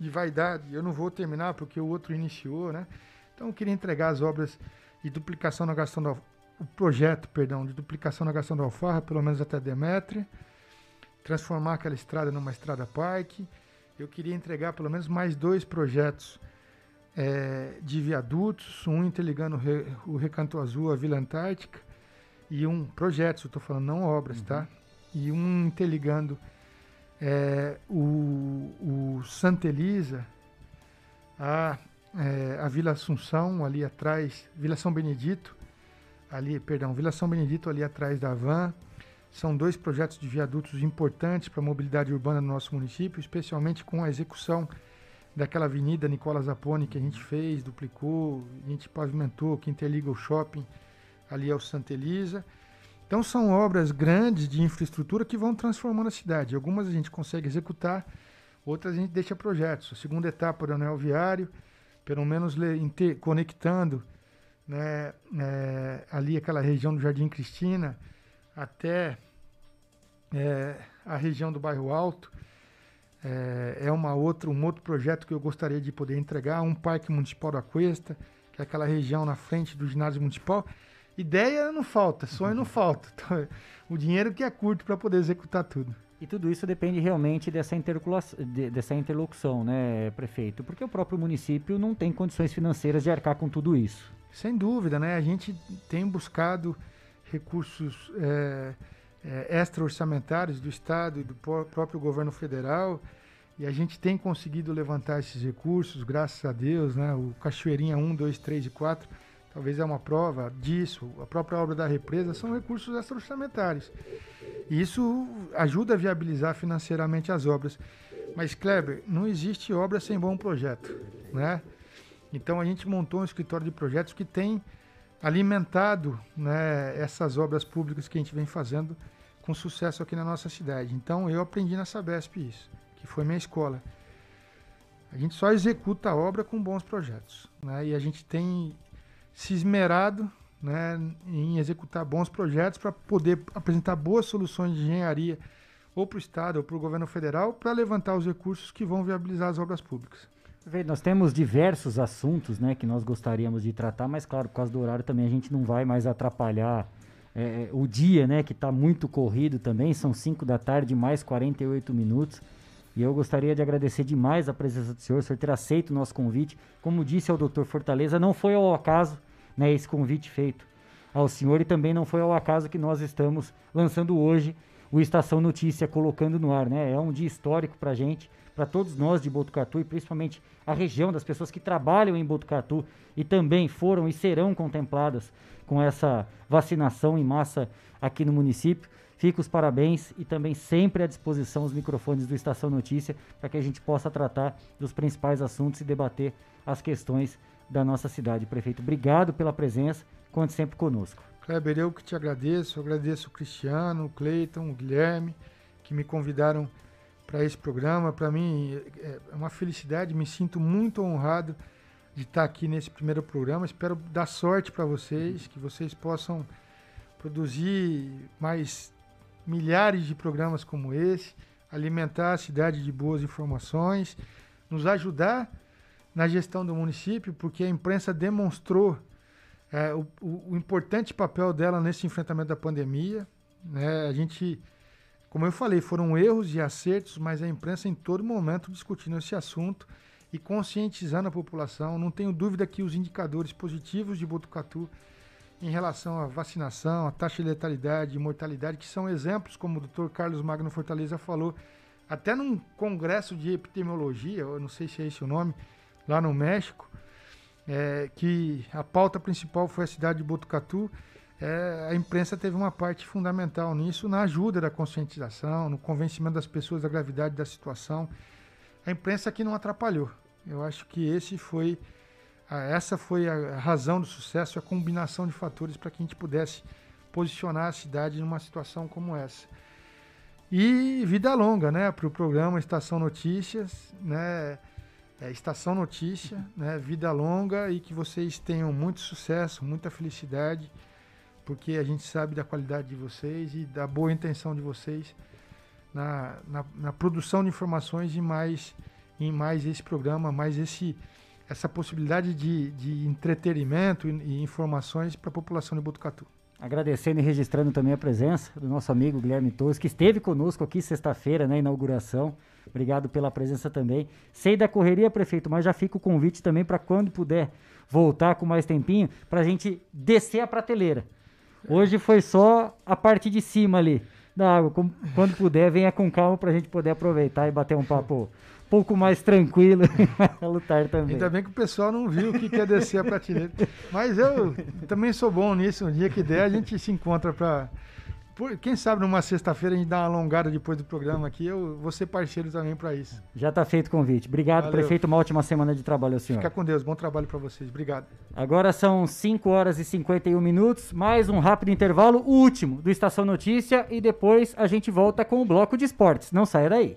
de vaidade, eu não vou terminar porque o outro iniciou, né? Então eu queria entregar as obras de duplicação na Gastão da o projeto, perdão, de duplicação na Gastão da Alfarra, pelo menos até Demetri transformar aquela estrada numa estrada parque. Eu queria entregar pelo menos mais dois projetos é, de viadutos, um interligando o, Re, o Recanto Azul à Vila Antártica e um projeto, eu estou falando não obras, tá? uhum. tá? E um interligando é, o, o Santa Elisa a, é, a Vila Assunção ali atrás, Vila São Benedito, ali, perdão, Vila São Benedito ali atrás da van são dois projetos de viadutos importantes para a mobilidade urbana no nosso município, especialmente com a execução daquela avenida Nicola Zapone que a gente fez, duplicou, a gente pavimentou, que interliga o shopping ali ao Santa Elisa. Então são obras grandes de infraestrutura que vão transformando a cidade. Algumas a gente consegue executar, outras a gente deixa projetos. A segunda etapa do anel viário, pelo menos conectando né, é, ali aquela região do Jardim Cristina, até é, a região do bairro Alto. É, é uma outra, um outro projeto que eu gostaria de poder entregar, um parque municipal da Cuesta, que é aquela região na frente do ginásio municipal. Ideia não falta, sonho não falta. *laughs* Então, o dinheiro que é curto para poder executar tudo. E tudo isso depende realmente dessa, de, dessa interlocução, né, prefeito? Porque o próprio município não tem condições financeiras de arcar com tudo isso. Sem dúvida, né? A gente tem buscado recursos é, é, extra-orçamentários do Estado e do próprio governo federal. E a gente tem conseguido levantar esses recursos, graças a Deus, né? O Cachoeirinha 1, 2, 3 e 4 talvez é uma prova disso. A própria obra da represa são recursos extra-orçamentários. E isso ajuda a viabilizar financeiramente as obras. Mas, Kleber, não existe obra sem bom projeto, né? Então a gente montou um escritório de projetos que tem alimentado né, essas obras públicas que a gente vem fazendo com sucesso aqui na nossa cidade. Então eu aprendi na Sabesp isso, que foi minha escola. A gente só executa a obra com bons projetos. Né, e a gente tem se esmerado né, em executar bons projetos para poder apresentar boas soluções de engenharia ou para o Estado ou para o governo federal para levantar os recursos que vão viabilizar as obras públicas. Nós temos diversos assuntos né, que nós gostaríamos de tratar, mas claro, por causa do horário também a gente não vai mais atrapalhar é, é o dia, né, que está muito corrido também, são 5 da tarde, mais 48 minutos. E eu gostaria de agradecer demais a presença do senhor, o senhor ter aceito o nosso convite. Como disse ao doutor Fortaleza, não foi ao acaso né, esse convite feito ao senhor e também não foi ao acaso que nós estamos lançando hoje o Estação Notícia, colocando no ar. Né? É um dia histórico para a gente para todos nós de Botucatu e principalmente a região das pessoas que trabalham em Botucatu e também foram e serão contempladas com essa vacinação em massa aqui no município. Fica os parabéns e também sempre à disposição os microfones do Estação Notícia para que a gente possa tratar dos principais assuntos e debater as questões da nossa cidade. Prefeito, obrigado pela presença, conte sempre conosco. Kleber, eu que te agradeço, eu agradeço o Cristiano, o Cleiton, o Guilherme, que me convidaram para esse programa. Para mim é uma felicidade, me sinto muito honrado de estar aqui nesse primeiro programa. Espero dar sorte para vocês, que vocês possam produzir mais milhares de programas como esse, alimentar a cidade de boas informações, nos ajudar na gestão do município, porque a imprensa demonstrou é, o, o, importante papel dela nesse enfrentamento da pandemia. Né? A gente, como eu falei, foram erros e acertos, mas a imprensa em todo momento discutindo esse assunto e conscientizando a população. Não tenho dúvida que os indicadores positivos de Botucatu em relação à vacinação, à taxa de letalidade e mortalidade, que são exemplos, como o Dr. Carlos Magno Fortaleza falou, até num congresso de epidemiologia, eu não sei se é esse o nome, lá no México, é, que a pauta principal foi a cidade de Botucatu. É, a imprensa teve uma parte fundamental nisso, na ajuda da conscientização, no convencimento das pessoas da gravidade da situação. A imprensa que não atrapalhou. Eu acho que esse foi essa foi a razão do sucesso, a combinação de fatores para que a gente pudesse posicionar a cidade numa situação como essa. E vida longa, né, para o programa Estação Notícias, né, é, Estação Notícia, né, vida longa e que vocês tenham muito sucesso, muita felicidade, porque a gente sabe da qualidade de vocês e da boa intenção de vocês na, na, na produção de informações e mais em mais esse programa, mais esse essa possibilidade de, de entretenimento e, e informações para a população de Botucatu. Agradecendo e registrando também a presença do nosso amigo Guilherme Torres, que esteve conosco aqui sexta-feira na inauguração. Obrigado pela presença também. Sei da correria, prefeito, mas já fica o convite também para quando puder voltar com mais tempinho, para a gente descer a prateleira. Hoje foi só a parte de cima ali da água. Quando puder, venha com calma para a gente poder aproveitar e bater um papo pouco mais tranquilo a *laughs* lutar também. Ainda bem que o pessoal não viu o que quer descer a prateleira. Mas eu também sou bom nisso. Um dia que der, a gente se encontra para. Quem sabe numa sexta-feira a gente dá uma alongada depois do programa aqui. Eu vou ser parceiro também para isso. Já está feito o convite. Obrigado, Valeu. prefeito. Uma ótima semana de trabalho ao senhor. Fica com Deus. Bom trabalho para vocês. Obrigado. Agora são 5 horas e 51 minutos. Mais um rápido intervalo, o último do Estação Notícia. E depois a gente volta com o bloco de esportes. Não saia daí.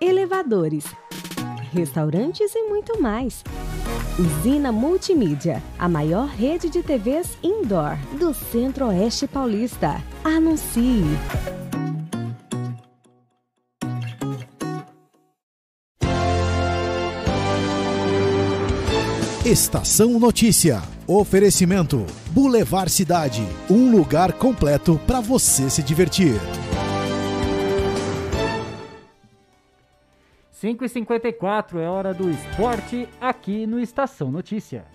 elevadores, restaurantes e muito mais. Usina Multimídia, a maior rede de TVs indoor do Centro-Oeste Paulista. Anuncie! Estação Notícia. Oferecimento: Boulevard Cidade. Um lugar completo para você se divertir. 5h54 é hora do esporte aqui no Estação Notícia.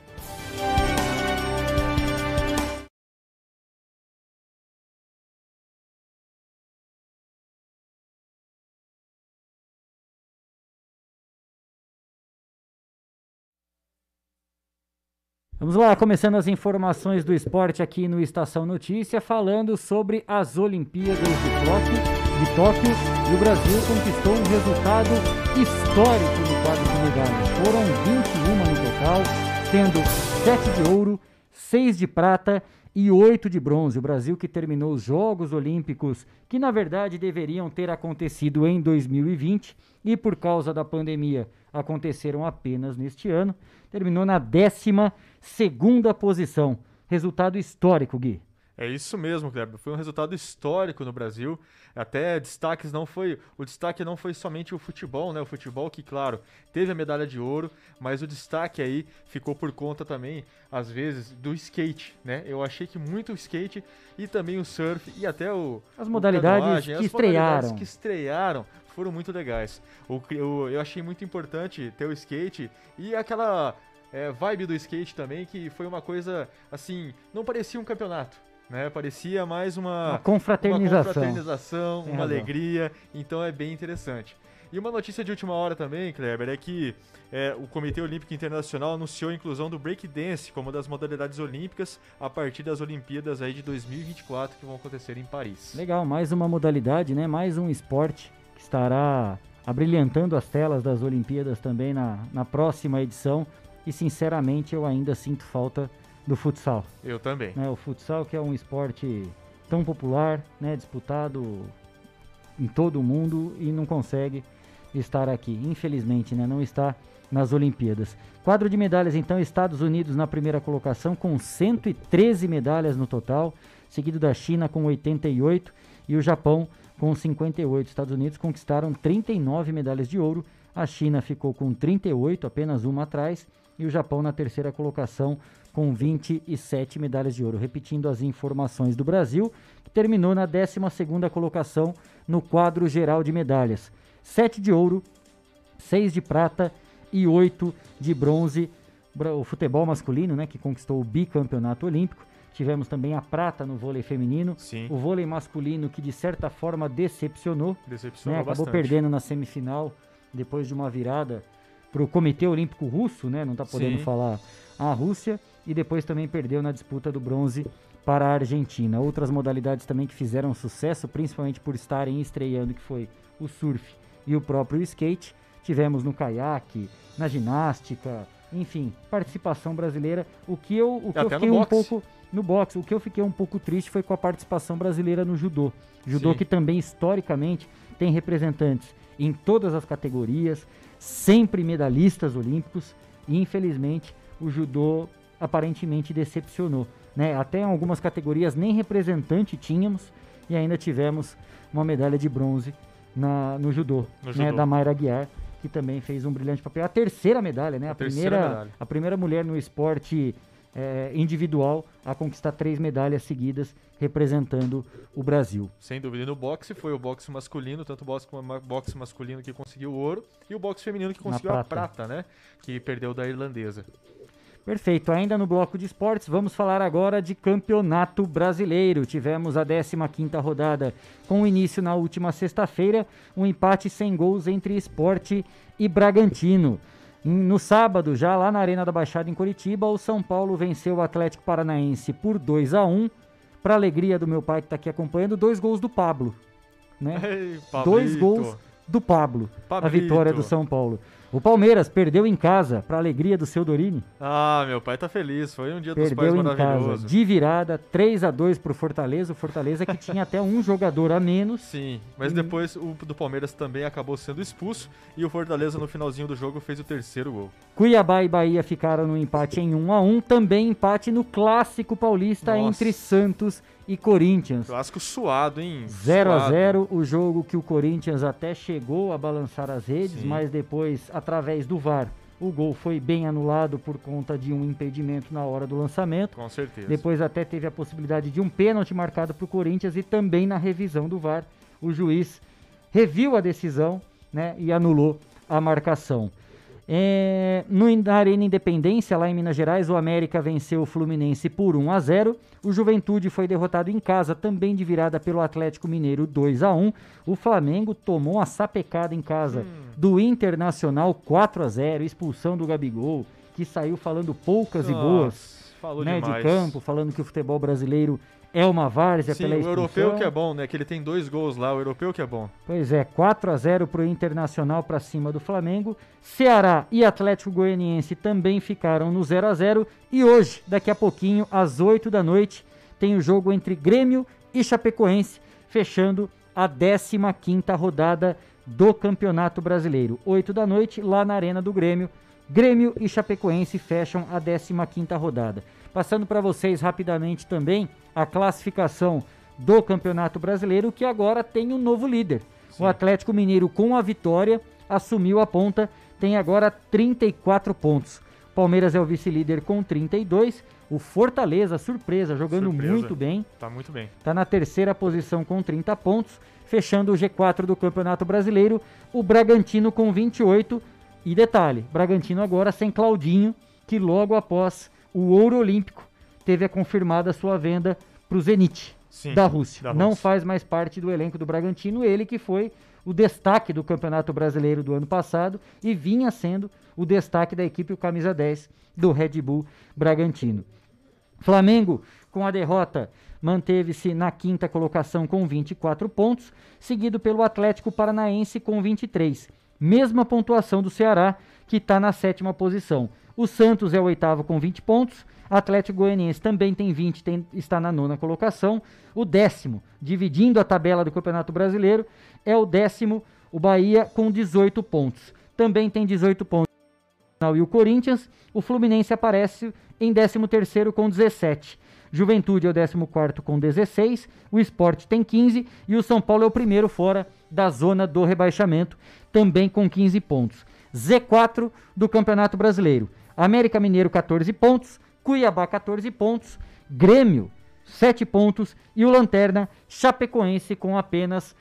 Vamos lá, começando as informações do esporte aqui no Estação Notícia, falando sobre as Olimpíadas de Tóquio, de Tóquio e o Brasil conquistou um resultado histórico no quadro de medalhas. Foram 21 no total, sendo 7 de ouro, 6 de prata e 8 de bronze. O Brasil que terminou os Jogos Olímpicos, que na verdade deveriam ter acontecido em 2020 e por causa da pandemia aconteceram apenas neste ano, terminou na décima segunda posição. Resultado histórico, Gui. É isso mesmo, Kleber. Foi um resultado histórico no Brasil. Até destaques não foi. O destaque não foi somente o futebol, né? O futebol que, claro, teve a medalha de ouro, mas o destaque aí ficou por conta também, às vezes, do skate, né? Eu achei que muito o skate e também o surf e até o. As modalidades canoagem, que as modalidades estrearam. que estrearam foram muito legais. O, o- eu achei muito importante ter o skate e aquela é, vibe do skate também, que foi uma coisa assim, não parecia um campeonato. Né? Parecia mais uma, Uma confraternização. uma, confraternização, uma alegria, então é bem interessante. E uma notícia de última hora também, Kleber, é que é, o Comitê Olímpico Internacional anunciou a inclusão do breakdance como uma das modalidades olímpicas a partir das Olimpíadas aí de 2024 que vão acontecer em Paris. Legal, mais uma modalidade, né? Mais um esporte que estará abrilhantando as telas das Olimpíadas também na, na próxima edição. E sinceramente eu ainda sinto falta do futsal. Eu também. né? O futsal que é um esporte tão popular, né? Disputado em todo o mundo e não consegue estar aqui. Infelizmente, né? Não está nas Olimpíadas. Quadro de medalhas, então, Estados Unidos na primeira colocação com 113 medalhas no total, seguido da China com 88 e o Japão com 58. Estados Unidos conquistaram 39 medalhas de ouro, a China ficou com 38, apenas uma atrás, e o Japão na terceira colocação com 27 medalhas de ouro. Repetindo as informações do Brasil, que terminou na 12ª colocação no quadro geral de medalhas. 7 de ouro, 6 de prata e 8 de bronze. O futebol masculino, né, que conquistou o bicampeonato olímpico. Tivemos também a prata no vôlei feminino. Sim. O vôlei masculino que de certa forma decepcionou. Decepcionou né, Acabou bastante. perdendo na semifinal depois de uma virada para o Comitê Olímpico Russo, né? Não está podendo Sim. falar a Rússia. E depois também perdeu na disputa do bronze para a Argentina. Outras modalidades também que fizeram sucesso, principalmente por estarem estreando, que foi o surf e o próprio skate. Tivemos no caiaque, na ginástica, enfim, participação brasileira. O que eu, o que eu Até fiquei um pouco no boxe, o que eu fiquei um pouco triste foi com a participação brasileira no judô. Judô Sim. que também historicamente tem representantes em todas as categorias, sempre medalhistas olímpicos e infelizmente o judô aparentemente decepcionou, né? Até em algumas categorias nem representante tínhamos e ainda tivemos uma medalha de bronze na, no judô, No né? judô. Da Mayra Guiar, que também fez um brilhante papel. A terceira medalha, né? A, A primeira, medalha. a primeira mulher no esporte eh, individual a conquistar três medalhas seguidas representando o Brasil. Sem dúvida. E no boxe foi o boxe masculino, tanto o boxe, boxe masculino que conseguiu o ouro e o boxe feminino que conseguiu a prata. prata, né? Que perdeu da irlandesa. Perfeito. Ainda no bloco de esportes, vamos falar agora de Campeonato Brasileiro. Tivemos a 15ª rodada com início na última sexta-feira, um empate sem gols entre Esporte e Bragantino. No sábado, já lá na Arena da Baixada em Curitiba, o São Paulo venceu o Atlético Paranaense por 2 a 1 Para alegria do meu pai que está aqui acompanhando, dois gols do Pablo. Né? Ei, dois gols do Pablo. A vitória do São Paulo. O Palmeiras perdeu em casa, para alegria do seu Dorini. Ah, meu pai tá feliz. Foi um dia dos pais Perdeu em casa maravilhoso. de virada, 3 a 2 pro Fortaleza. O Fortaleza que tinha até um jogador a menos. Sim, mas depois o do Palmeiras também acabou sendo expulso e o Fortaleza no finalzinho do jogo fez o terceiro gol. Cuiabá e Bahia ficaram no empate em 1 a 1 Também empate no Clássico Paulista Nossa. entre Santos e Corinthians. Clássico suado, hein? 0 a Suado. 0 o jogo que o Corinthians até chegou a balançar as redes, Sim. mas depois, através do VAR, o gol foi bem anulado por conta de um impedimento na hora do lançamento. Com certeza. Depois até teve a possibilidade de um pênalti marcado para o Corinthians e também na revisão do VAR, o juiz reviu a decisão né, e anulou a marcação. É, no, na Arena Independência, lá em Minas Gerais, o América venceu o Fluminense por 1 a 0. O Juventude foi derrotado em casa, também de virada pelo Atlético Mineiro 2 a 1. O Flamengo tomou uma sapecada em casa do Internacional 4 a 0, expulsão do Gabigol, que saiu falando poucas e boas falou né, de campo, falando que o futebol brasileiro é uma várzea Sim, pela o expulsão. europeu que é bom, né? Que ele tem dois gols lá, o europeu que é bom. Pois é, 4 a 0 para o Internacional para cima do Flamengo. Ceará e Atlético Goianiense também ficaram no 0 a 0 e hoje, daqui a pouquinho, às 8 da noite, tem o jogo entre Grêmio e Chapecoense, fechando a 15ª rodada do Campeonato Brasileiro. 8 da noite, lá na Arena do Grêmio. Grêmio e Chapecoense fecham a 15ª rodada. Passando para vocês rapidamente também a classificação do Campeonato Brasileiro, que agora tem um novo líder. O Atlético Mineiro, com a vitória, assumiu a ponta, tem agora 34 pontos. Palmeiras é o vice-líder com 32. O Fortaleza, surpresa, jogando Surpresa. muito bem. Tá muito bem. Está na terceira posição com 30 pontos. Fechando o G4 do Campeonato Brasileiro, o Bragantino com 28. E detalhe, Bragantino agora sem Claudinho, que logo após o ouro olímpico teve a confirmada sua venda para o Zenit Sim, da Rússia. da Não Rússia. faz mais parte do elenco do Bragantino, ele que foi o destaque do Campeonato Brasileiro do ano passado e vinha sendo o destaque da equipe o camisa 10 do Red Bull Bragantino. Flamengo, com a derrota, manteve-se na quinta colocação com 24 pontos, seguido pelo Atlético Paranaense com 23. Mesma pontuação do Ceará, que está na sétima posição. O Santos é o oitavo com 20 pontos. Atlético Goianiense também tem 20, tem- está na nona colocação. O décimo, dividindo a tabela do Campeonato Brasileiro, é o décimo, o Bahia, com 18 pontos. Também tem 18 pontos e o Corinthians, o Fluminense aparece em 13º com 17. Juventude é o 14º com 16, o Sport tem 15 e o São Paulo é o primeiro fora da zona do rebaixamento, também com 15 pontos. Z4 do Campeonato Brasileiro. América Mineiro 14 pontos, Cuiabá 14 pontos, Grêmio 7 pontos e o Lanterna Chapecoense com apenas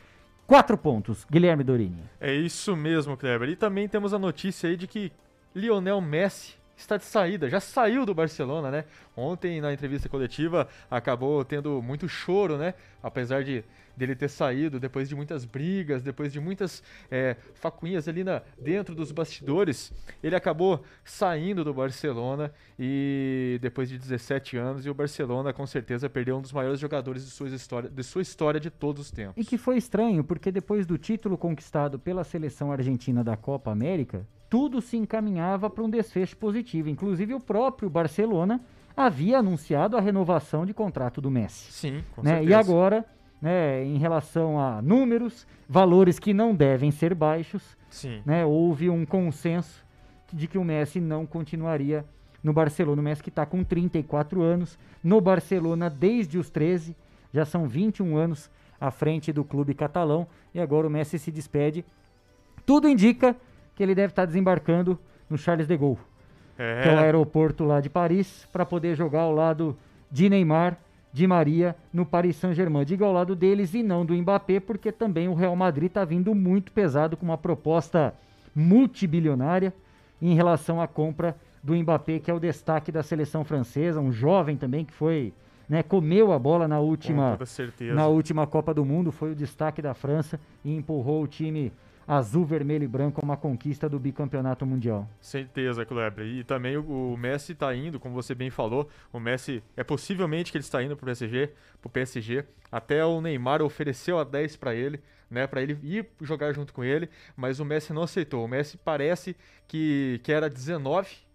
4 pontos. Guilherme Dorini. É isso mesmo, Kleber. E também temos a notícia aí de que Lionel Messi está de saída, já saiu do Barcelona, né? Ontem na entrevista coletiva acabou tendo muito choro, né? Apesar de dele ter saído depois de muitas brigas, depois de muitas é, facuinhas ali na, dentro dos bastidores, ele acabou saindo do Barcelona e depois de 17 anos e o Barcelona com certeza perdeu um dos maiores jogadores de sua história, de sua história de todos os tempos. E que foi estranho, porque depois do título conquistado pela seleção argentina da Copa América, tudo se encaminhava para um desfecho positivo. Inclusive, o próprio Barcelona havia anunciado a renovação de contrato do Messi. Sim, com né? certeza. E agora, né, em relação a números, valores que não devem ser baixos, Sim. né, houve um consenso de que o Messi não continuaria no Barcelona. O Messi que está com 34 anos, no Barcelona desde os 13, já são 21 anos à frente do clube catalão, e agora o Messi se despede. Tudo indica que ele deve estar desembarcando no Charles de Gaulle, É. que é o aeroporto lá de Paris, para poder jogar ao lado de Neymar, de Maria, no Paris Saint-Germain. Diga ao lado deles e não do Mbappé, porque também o Real Madrid está vindo muito pesado com uma proposta multibilionária em relação à compra do Mbappé, que é o destaque da seleção francesa, um jovem também que foi, né, comeu a bola na última, na última Copa do Mundo, foi o destaque da França e empurrou o time azul, vermelho e branco a uma conquista do bicampeonato mundial. Certeza, Kleber. E também o, o Messi está indo, como você bem falou, o Messi é possivelmente que ele está indo pro PSG, pro PSG. Até o Neymar ofereceu a 10 para ele, né, para ele ir jogar junto com ele, mas o Messi não aceitou. O Messi parece que que era 19